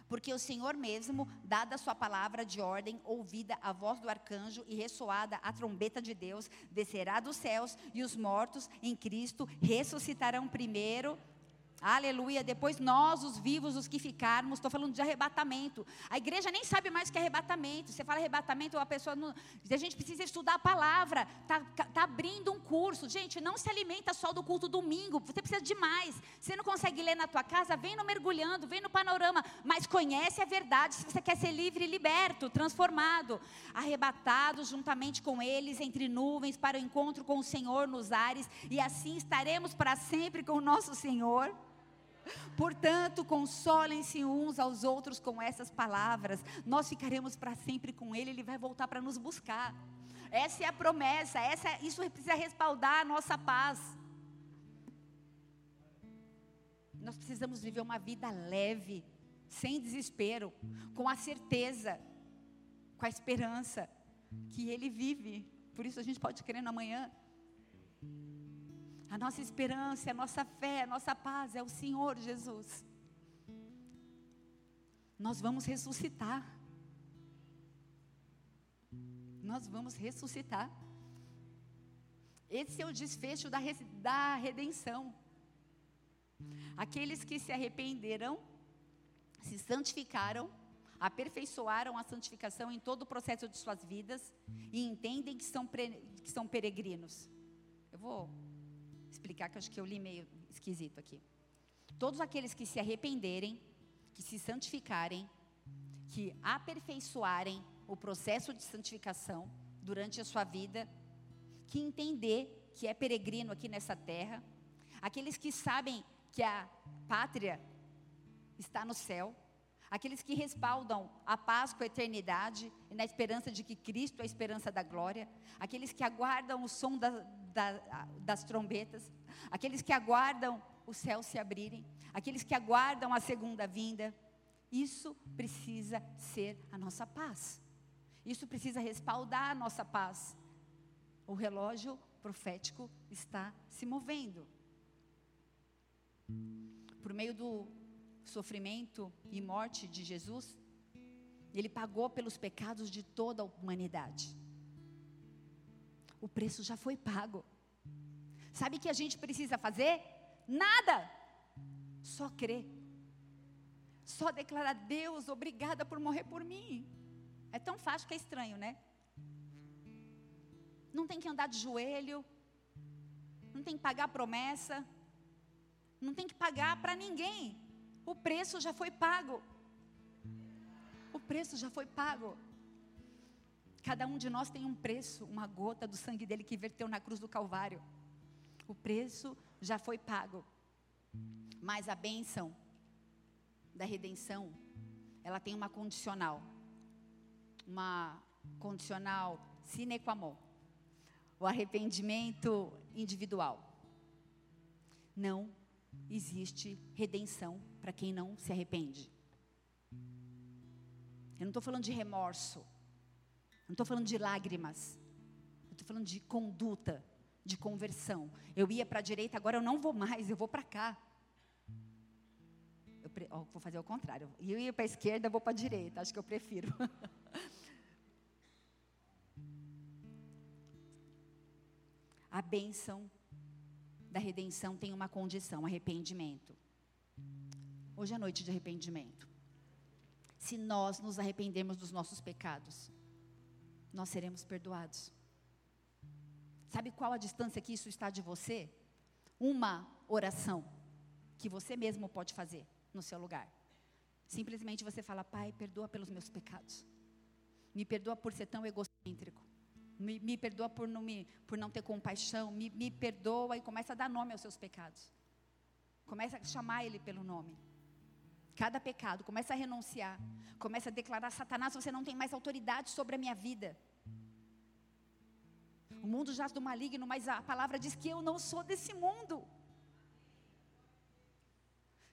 Porque o Senhor mesmo, dada a sua palavra de ordem, ouvida a voz do arcanjo e ressoada a trombeta de Deus, descerá dos céus e os mortos em Cristo ressuscitarão primeiro. Aleluia. Depois nós, os vivos, os que ficarmos, estou falando de arrebatamento. A igreja nem sabe mais o que é arrebatamento. Você fala arrebatamento, a pessoa não. A gente precisa estudar a palavra. Está tá abrindo um curso. Gente, não se alimenta só do culto domingo. Você precisa de mais. Você não consegue ler na tua casa, vem no mergulhando, vem no panorama. Mas conhece a verdade se você quer ser livre liberto, transformado. Arrebatado juntamente com eles entre nuvens para o encontro com o Senhor nos ares. E assim estaremos para sempre com o nosso Senhor. Portanto, consolem-se uns aos outros com essas palavras. Nós ficaremos para sempre com Ele, Ele vai voltar para nos buscar. Essa é a promessa, essa, isso precisa respaldar a nossa paz. Nós precisamos viver uma vida leve, sem desespero, com a certeza, com a esperança que Ele vive. Por isso a gente pode crer na manhã. A nossa esperança, a nossa fé, a nossa paz é o Senhor Jesus. Nós vamos ressuscitar. Nós vamos ressuscitar. Esse é o desfecho da, da redenção. Aqueles que se arrependeram, se santificaram, aperfeiçoaram a santificação em todo o processo de suas vidas e entendem que são, que são peregrinos. Eu vou explicar, que acho que eu li meio esquisito aqui. Todos aqueles que se arrependerem, que se santificarem, que aperfeiçoarem o processo de santificação durante a sua vida, que entender que é peregrino aqui nessa terra, aqueles que sabem que a pátria está no céu, aqueles que respaldam a paz com a eternidade e na esperança de que Cristo é a esperança da glória, aqueles que aguardam o som da, da, das trombetas, aqueles que aguardam os céus se abrirem, aqueles que aguardam a segunda vinda. Isso precisa ser a nossa paz. Isso precisa respaldar a nossa paz. O relógio profético está se movendo. Por meio do sofrimento e morte de Jesus, ele pagou pelos pecados de toda a humanidade. O preço já foi pago. Sabe o que a gente precisa fazer? Nada. Só crer. Só declarar: Deus, obrigada por morrer por mim. É tão fácil que é estranho, né? Não tem que andar de joelho. Não tem que pagar promessa. Não tem que pagar para ninguém. O preço já foi pago. O preço já foi pago. Cada um de nós tem um preço, uma gota do sangue dele que verteu na cruz do Calvário. O preço já foi pago. Mas a bênção da redenção, ela tem uma condicional. Uma condicional sine qua non. O arrependimento individual. Não existe redenção para quem não se arrepende. Eu não estou falando de remorso. Não estou falando de lágrimas. Eu estou falando de conduta, de conversão. Eu ia para a direita, agora eu não vou mais, eu vou para cá. Eu pre... oh, vou fazer o contrário. Eu ia para a esquerda, eu vou para a direita. Acho que eu prefiro. a bênção da redenção tem uma condição: arrependimento. Hoje é noite de arrependimento. Se nós nos arrependermos dos nossos pecados, nós seremos perdoados. Sabe qual a distância que isso está de você? Uma oração que você mesmo pode fazer no seu lugar. Simplesmente você fala: Pai, perdoa pelos meus pecados. Me perdoa por ser tão egocêntrico. Me, me perdoa por não, me, por não ter compaixão. Me, me perdoa e começa a dar nome aos seus pecados. Começa a chamar Ele pelo nome. Cada pecado, começa a renunciar. Começa a declarar: Satanás, você não tem mais autoridade sobre a minha vida. O mundo jaz do maligno, mas a palavra diz que eu não sou desse mundo.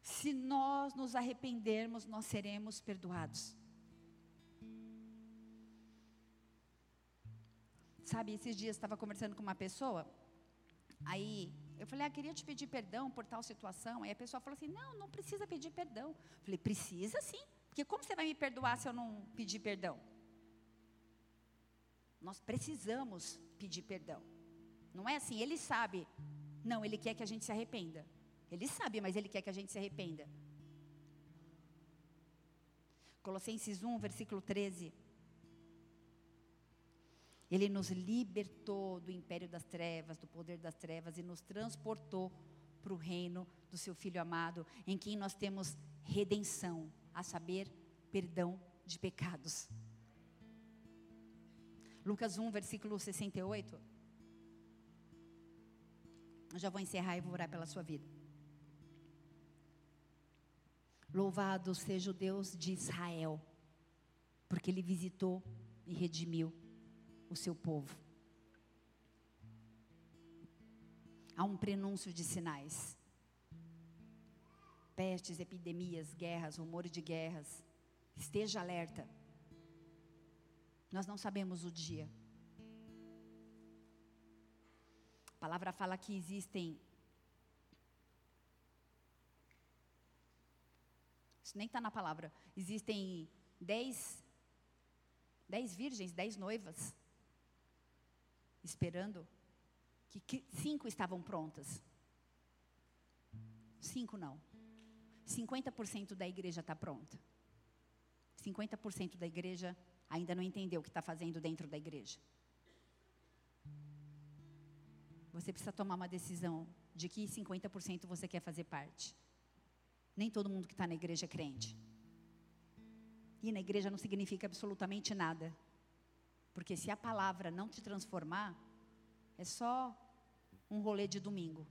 Se nós nos arrependermos, nós seremos perdoados. Sabe, esses dias estava conversando com uma pessoa, aí eu falei, ah, queria te pedir perdão por tal situação. Aí a pessoa falou assim: não, não precisa pedir perdão. Eu falei, precisa sim, porque como você vai me perdoar se eu não pedir perdão? Nós precisamos pedir perdão. Não é assim, ele sabe. Não, ele quer que a gente se arrependa. Ele sabe, mas ele quer que a gente se arrependa. Colossenses 1, versículo 13. Ele nos libertou do império das trevas, do poder das trevas e nos transportou para o reino do seu Filho amado, em quem nós temos redenção, a saber, perdão de pecados. Lucas 1, versículo 68. Eu já vou encerrar e vou orar pela sua vida. Louvado seja o Deus de Israel, porque Ele visitou e redimiu o seu povo. Há um prenúncio de sinais. Pestes, epidemias, guerras, rumores de guerras. Esteja alerta. Nós não sabemos o dia. A palavra fala que existem. Isso nem está na palavra. Existem dez, dez virgens, dez noivas esperando, que, cinco estavam prontas. Cinco não. 50% da igreja está pronta. 50% da igreja ainda não entendeu o que está fazendo dentro da igreja. Você precisa tomar uma decisão de que 50% você quer fazer parte. Nem todo mundo que está na igreja é crente. E na igreja não significa absolutamente nada. Porque se a palavra não te transformar, é só um rolê de domingo.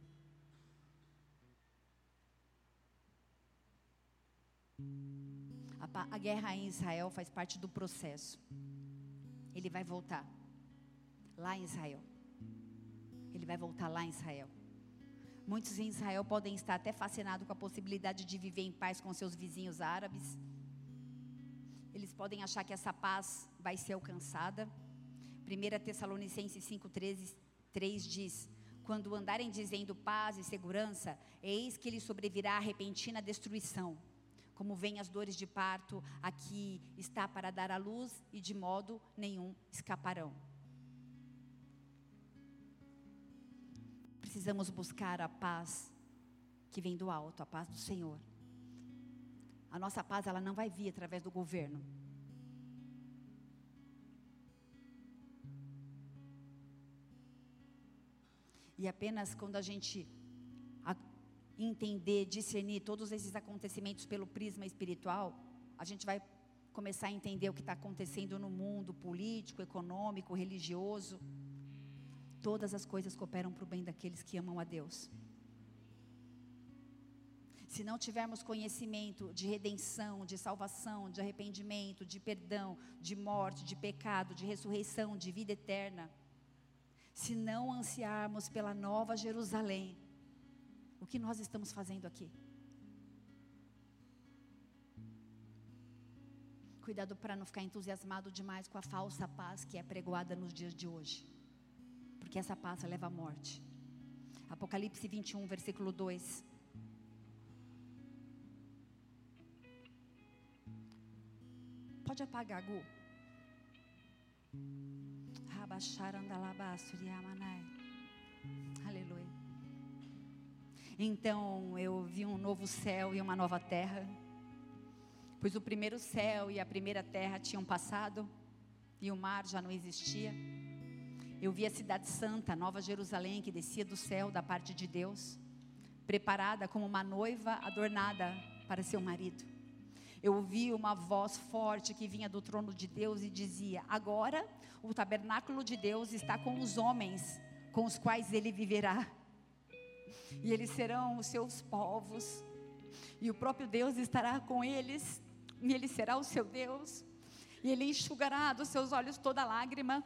A, a guerra em Israel faz parte do processo. Ele vai voltar lá em Israel. Ele vai voltar lá em Israel. Muitos em Israel podem estar até fascinados com a possibilidade de viver em paz com seus vizinhos árabes. Eles podem achar que essa paz vai ser alcançada. 1 Tessalonicenses 5,13 3 diz: Quando andarem dizendo paz e segurança, eis que lhes sobrevirá a repentina destruição. Como vêm as dores de parto, aqui está para dar a luz e de modo nenhum escaparão. precisamos buscar a paz que vem do alto, a paz do Senhor. A nossa paz ela não vai vir através do governo. E apenas quando a gente entender, discernir todos esses acontecimentos pelo prisma espiritual, a gente vai começar a entender o que está acontecendo no mundo político, econômico, religioso todas as coisas cooperam para o bem daqueles que amam a Deus. Se não tivermos conhecimento de redenção, de salvação, de arrependimento, de perdão, de morte, de pecado, de ressurreição, de vida eterna, se não ansiarmos pela nova Jerusalém, o que nós estamos fazendo aqui? Cuidado para não ficar entusiasmado demais com a falsa paz que é pregoada nos dias de hoje porque essa paz leva à morte. Apocalipse 21, versículo 2. Pode apagar, Gu. Aleluia. Então eu vi um novo céu e uma nova terra, pois o primeiro céu e a primeira terra tinham passado e o mar já não existia. Eu vi a cidade santa, Nova Jerusalém, que descia do céu da parte de Deus, preparada como uma noiva adornada para seu marido. Eu ouvi uma voz forte que vinha do trono de Deus e dizia: Agora o tabernáculo de Deus está com os homens com os quais ele viverá, e eles serão os seus povos, e o próprio Deus estará com eles, e ele será o seu Deus, e ele enxugará dos seus olhos toda lágrima.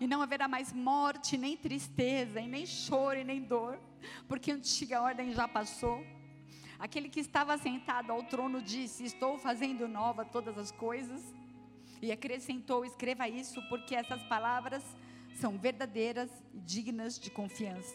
E não haverá mais morte, nem tristeza, e nem choro, e nem dor, porque a antiga ordem já passou. Aquele que estava sentado ao trono disse: Estou fazendo nova todas as coisas. E acrescentou: Escreva isso, porque essas palavras são verdadeiras e dignas de confiança.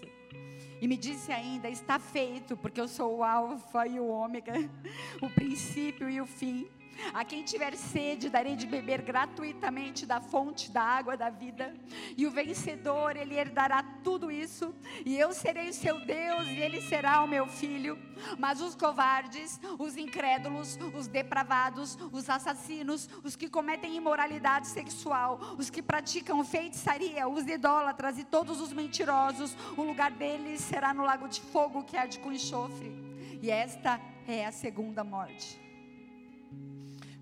E me disse ainda: Está feito, porque eu sou o Alfa e o Ômega, o princípio e o fim. A quem tiver sede, darei de beber gratuitamente da fonte da água da vida. E o vencedor, ele herdará tudo isso. E eu serei seu Deus, e ele será o meu filho. Mas os covardes, os incrédulos, os depravados, os assassinos, os que cometem imoralidade sexual, os que praticam feitiçaria, os idólatras e todos os mentirosos, o lugar deles será no lago de fogo que arde com enxofre. E esta é a segunda morte.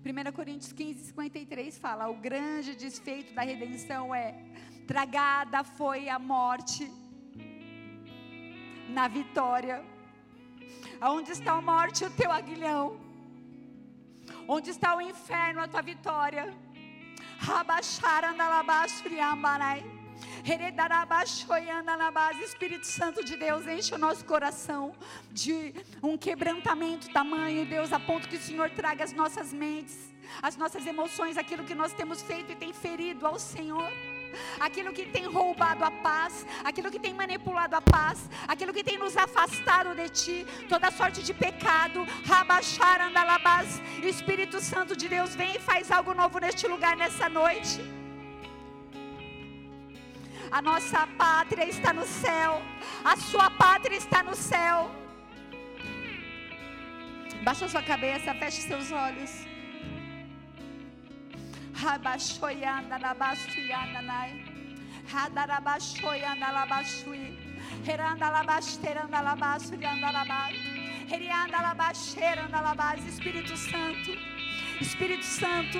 1 Coríntios 15, 53 fala: o grande desfeito da redenção é tragada foi a morte na vitória. Aonde está a morte, o teu aguilhão? Onde está o inferno, a tua vitória? Espírito Santo de Deus, enche o nosso coração de um quebrantamento tamanho, Deus, a ponto que o Senhor traga as nossas mentes, as nossas emoções, aquilo que nós temos feito e tem ferido ao Senhor aquilo que tem roubado a paz, aquilo que tem manipulado a paz, aquilo que tem nos afastado de Ti, toda sorte de pecado, andalabás, Espírito Santo de Deus, vem e faz algo novo neste lugar nessa noite. A nossa pátria está no céu. A sua pátria está no céu. Baixa sua cabeça, feche seus olhos. Rabashoyanda labastuyanda nai. Hadarabashoyanda labashui. Heranda labasteranda labastuyanda labas. Herianda labacheiranda labas. Espírito Santo. Espírito Santo.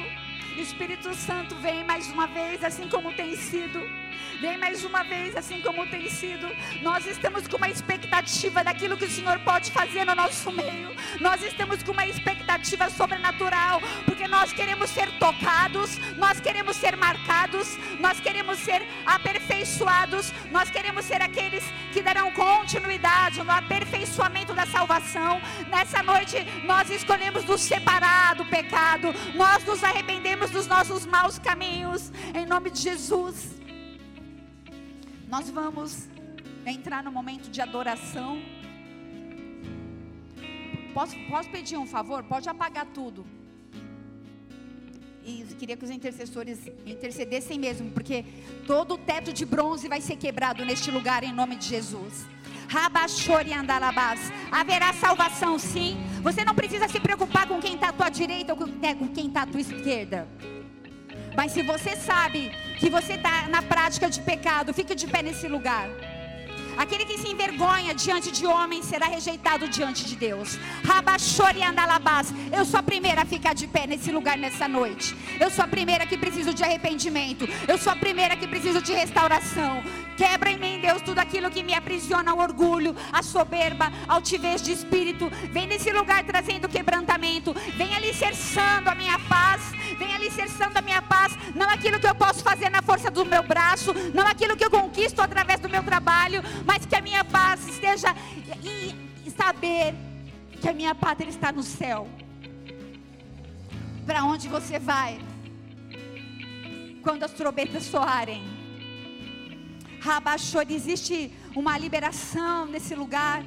Espírito Santo, vem mais uma vez, assim como tem sido. Vem mais uma vez, assim como tem sido. Nós estamos com uma expectativa daquilo que o Senhor pode fazer no nosso meio. Nós estamos com uma expectativa sobrenatural, porque nós queremos ser tocados, nós queremos ser marcados, nós queremos ser aperfeiçoados, nós queremos ser aqueles que darão continuidade no aperfeiçoamento da salvação. Nessa noite, nós escolhemos nos separar do pecado, nós nos arrependemos dos nossos maus caminhos, em nome de Jesus. Nós vamos entrar no momento de adoração. Posso, posso pedir um favor? Pode apagar tudo. E queria que os intercessores intercedessem mesmo, porque todo o teto de bronze vai ser quebrado neste lugar em nome de Jesus. Rabachori andalabás. Haverá salvação, sim. Você não precisa se preocupar com quem está à tua direita ou com quem está à tua esquerda. Mas se você sabe que você está na prática de pecado, fique de pé nesse lugar. Aquele que se envergonha diante de homens será rejeitado diante de Deus. Eu sou a primeira a ficar de pé nesse lugar nessa noite. Eu sou a primeira que preciso de arrependimento. Eu sou a primeira que preciso de restauração. Quebra em mim, Deus, tudo aquilo que me aprisiona o orgulho, a soberba, altivez de espírito. Vem nesse lugar trazendo quebrantamento. Vem alicerçando a minha paz. Vem alicerçando a minha Não aquilo que eu posso fazer na força do meu braço. Não aquilo que eu conquisto através do meu trabalho. Mas que a minha paz esteja em saber que a minha pátria está no céu. Para onde você vai? Quando as trombetas soarem Rabachor, existe uma liberação nesse lugar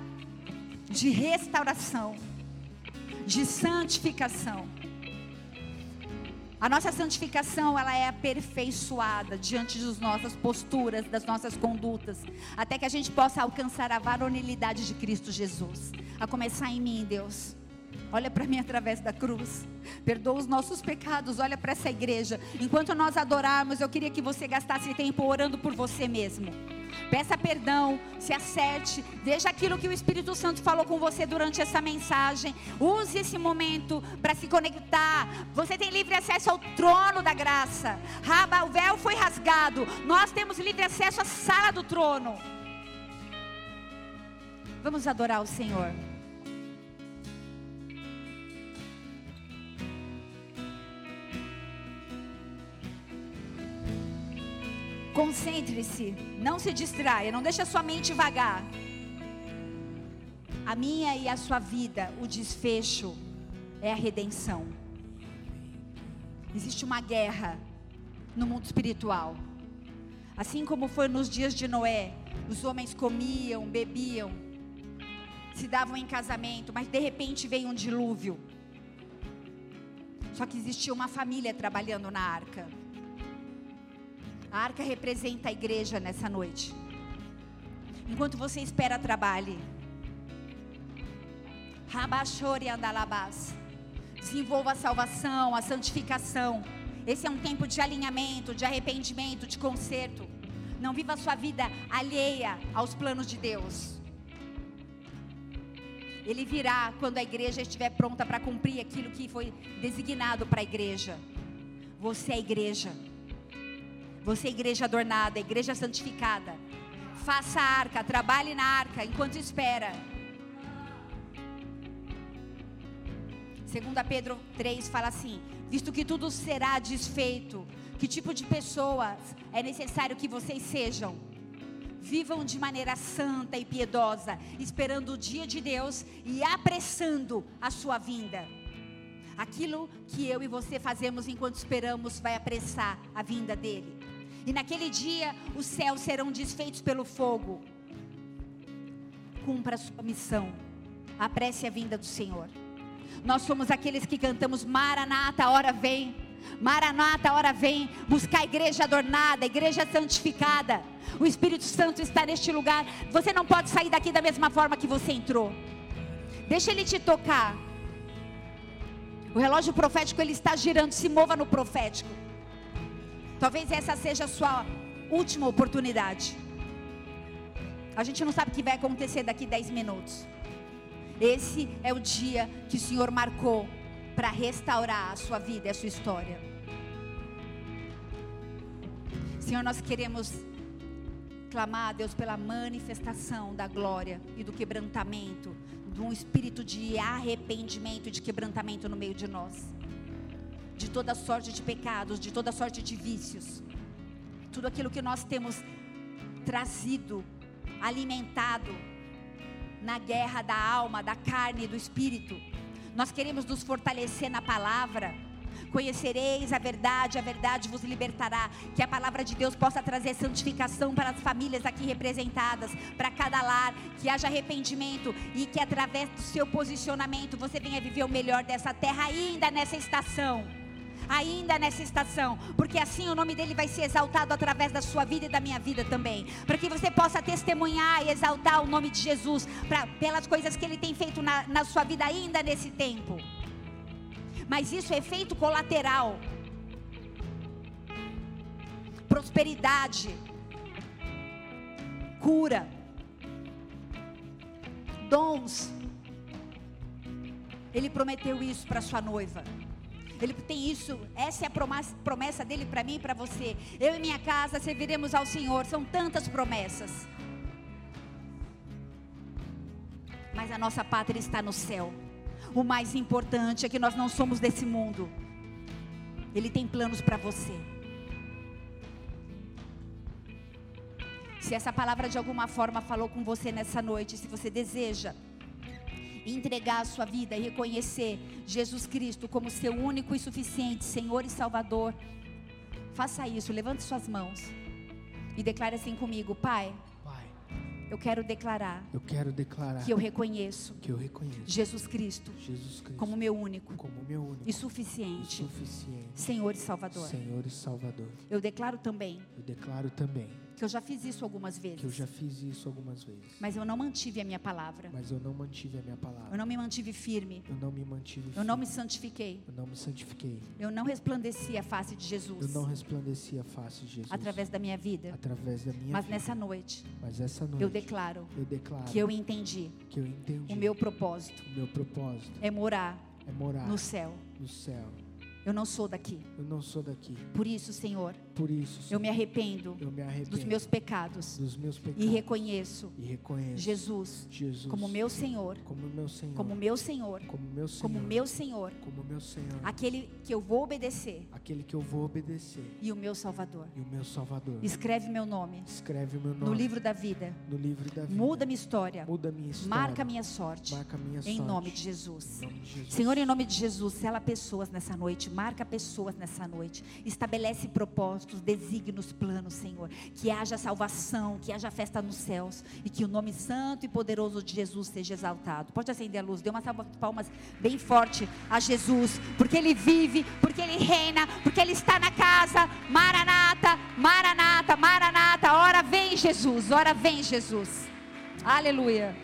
de restauração, de santificação. A nossa santificação, ela é aperfeiçoada diante das nossas posturas, das nossas condutas, até que a gente possa alcançar a varonilidade de Cristo Jesus. A começar em mim, Deus. Olha para mim através da cruz. Perdoa os nossos pecados. Olha para essa igreja. Enquanto nós adorarmos, eu queria que você gastasse tempo orando por você mesmo. Peça perdão, se acerte, veja aquilo que o Espírito Santo falou com você durante essa mensagem. Use esse momento para se conectar. Você tem livre acesso ao trono da graça. Raba, o véu foi rasgado. Nós temos livre acesso à sala do trono. Vamos adorar o Senhor. Concentre-se, não se distraia, não deixe a sua mente vagar. A minha e a sua vida, o desfecho é a redenção. Existe uma guerra no mundo espiritual. Assim como foi nos dias de Noé, os homens comiam, bebiam, se davam em casamento, mas de repente veio um dilúvio. Só que existia uma família trabalhando na arca. A arca representa a igreja nessa noite. Enquanto você espera, trabalhe. Rabachore andalabás. Desenvolva a salvação, a santificação. Esse é um tempo de alinhamento, de arrependimento, de conserto. Não viva a sua vida alheia aos planos de Deus. Ele virá quando a igreja estiver pronta para cumprir aquilo que foi designado para a igreja. Você é a igreja. Você é igreja adornada, igreja santificada. Faça a arca, trabalhe na arca enquanto espera. 2 Pedro 3 fala assim: visto que tudo será desfeito, que tipo de pessoas é necessário que vocês sejam? Vivam de maneira santa e piedosa, esperando o dia de Deus e apressando a sua vinda. Aquilo que eu e você fazemos enquanto esperamos vai apressar a vinda dele. E naquele dia os céus serão desfeitos pelo fogo. Cumpra a sua missão. Apresse a vinda do Senhor. Nós somos aqueles que cantamos Maranata, hora vem. Maranata, hora vem. Buscar a igreja adornada, a igreja santificada. O Espírito Santo está neste lugar. Você não pode sair daqui da mesma forma que você entrou. Deixa ele te tocar. O relógio profético ele está girando, se mova no profético. Talvez essa seja a sua última oportunidade. A gente não sabe o que vai acontecer daqui 10 minutos. Esse é o dia que o Senhor marcou para restaurar a sua vida e a sua história. Senhor, nós queremos clamar, Deus, pela manifestação da glória e do quebrantamento, de um espírito de arrependimento e de quebrantamento no meio de nós, de toda sorte de pecados, de toda sorte de vícios, tudo aquilo que nós temos trazido, alimentado na guerra da alma, da carne e do espírito. Nós queremos nos fortalecer na palavra Conhecereis a verdade, a verdade vos libertará. Que a palavra de Deus possa trazer santificação para as famílias aqui representadas, para cada lar, que haja arrependimento e que através do seu posicionamento você venha viver o melhor dessa terra ainda nessa estação ainda nessa estação, porque assim o nome dele vai ser exaltado através da sua vida e da minha vida também, para que você possa testemunhar e exaltar o nome de Jesus pra, pelas coisas que ele tem feito na, na sua vida ainda nesse tempo mas isso é efeito colateral. Prosperidade, cura, dons. Ele prometeu isso para sua noiva. Ele tem isso, essa é a promessa, dele para mim e para você. Eu e minha casa serviremos ao Senhor. São tantas promessas. Mas a nossa pátria está no céu. O mais importante é que nós não somos desse mundo. Ele tem planos para você. Se essa palavra de alguma forma falou com você nessa noite, se você deseja entregar a sua vida e reconhecer Jesus Cristo como seu único e suficiente Senhor e Salvador, faça isso, levante suas mãos e declare assim comigo: Pai, eu quero declarar. Eu quero declarar que eu reconheço. Que eu reconheço Jesus Cristo. Jesus Cristo como meu único. Como meu único. E suficiente. E suficiente. Senhor e Salvador. Senhor e Salvador. Eu declaro também. Eu declaro também que eu já fiz isso algumas vezes. Que eu já fiz isso algumas vezes. Mas eu não mantive a minha palavra. Mas eu não mantive a minha palavra. Eu não me mantive firme. Eu não me mantive firme. Eu não me santifiquei. Eu não me santifiquei. Eu não resplandeci a face de Jesus. Eu não resplandeci a face de Jesus. Através da minha vida. Através da minha Mas vida. nessa noite. Mas essa noite. Eu declaro. Eu declaro. Que eu entendi. Que eu entendi. O meu propósito. O meu propósito. É morar. É morar. No céu. No céu. Eu não sou daqui. Eu não sou daqui. Por isso, Senhor. Por isso, Senhor, eu me arrependo. Eu me arrependo dos meus pecados. Dos meus pecados. E reconheço. E reconheço Jesus. Jesus. Como meu Senhor. Como meu Senhor. Como meu Senhor. Como meu Senhor. Como meu Senhor. Como meu Senhor. Aquele que eu vou obedecer. Aquele que eu vou obedecer. E o meu Salvador. E o meu Salvador. Escreve meu nome. Escreve meu nome. No livro da vida. No livro da vida. Muda minha história. Muda minha história. Marca minha sorte. Marca minha em sorte. Nome de Jesus. Em nome de Jesus. Senhor, em nome de Jesus, sela pessoas nessa noite. Marca pessoas nessa noite. Estabelece propósitos, desígnios, planos, Senhor. Que haja salvação, que haja festa nos céus. E que o nome santo e poderoso de Jesus seja exaltado. Pode acender a luz. Dê uma salva de palmas bem forte a Jesus. Porque Ele vive, porque Ele reina, porque Ele está na casa. Maranata, Maranata, Maranata. Ora vem Jesus, ora vem Jesus. Aleluia.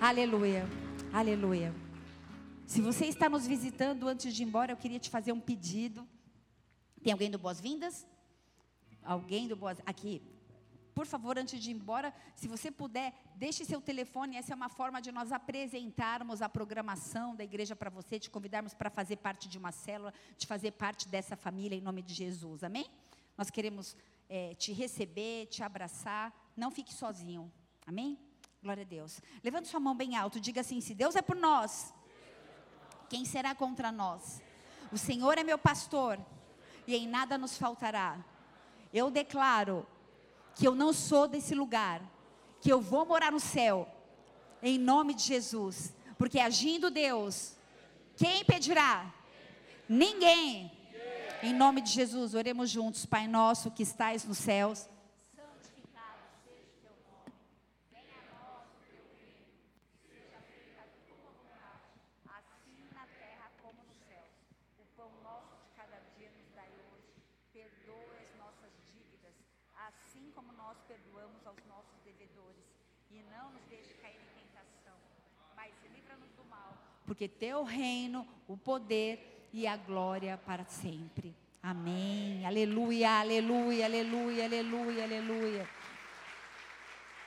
Aleluia. Aleluia. Se você está nos visitando antes de ir embora, eu queria te fazer um pedido. Tem alguém do Boas-Vindas? Alguém do Boas... Aqui. Por favor, antes de ir embora, se você puder, deixe seu telefone. Essa é uma forma de nós apresentarmos a programação da igreja para você, te convidarmos para fazer parte de uma célula, de fazer parte dessa família em nome de Jesus. Amém? Nós queremos é, te receber, te abraçar. Não fique sozinho. Amém? Glória a Deus. Levante sua mão bem alto. Diga assim: se Deus é por nós, quem será contra nós? O Senhor é meu pastor e em nada nos faltará. Eu declaro que eu não sou desse lugar, que eu vou morar no céu, em nome de Jesus, porque agindo Deus, quem impedirá? Ninguém. Em nome de Jesus, oremos juntos, Pai nosso que estais nos céus. Porque teu reino, o poder e a glória para sempre. Amém. Aleluia, aleluia, aleluia, aleluia, aleluia.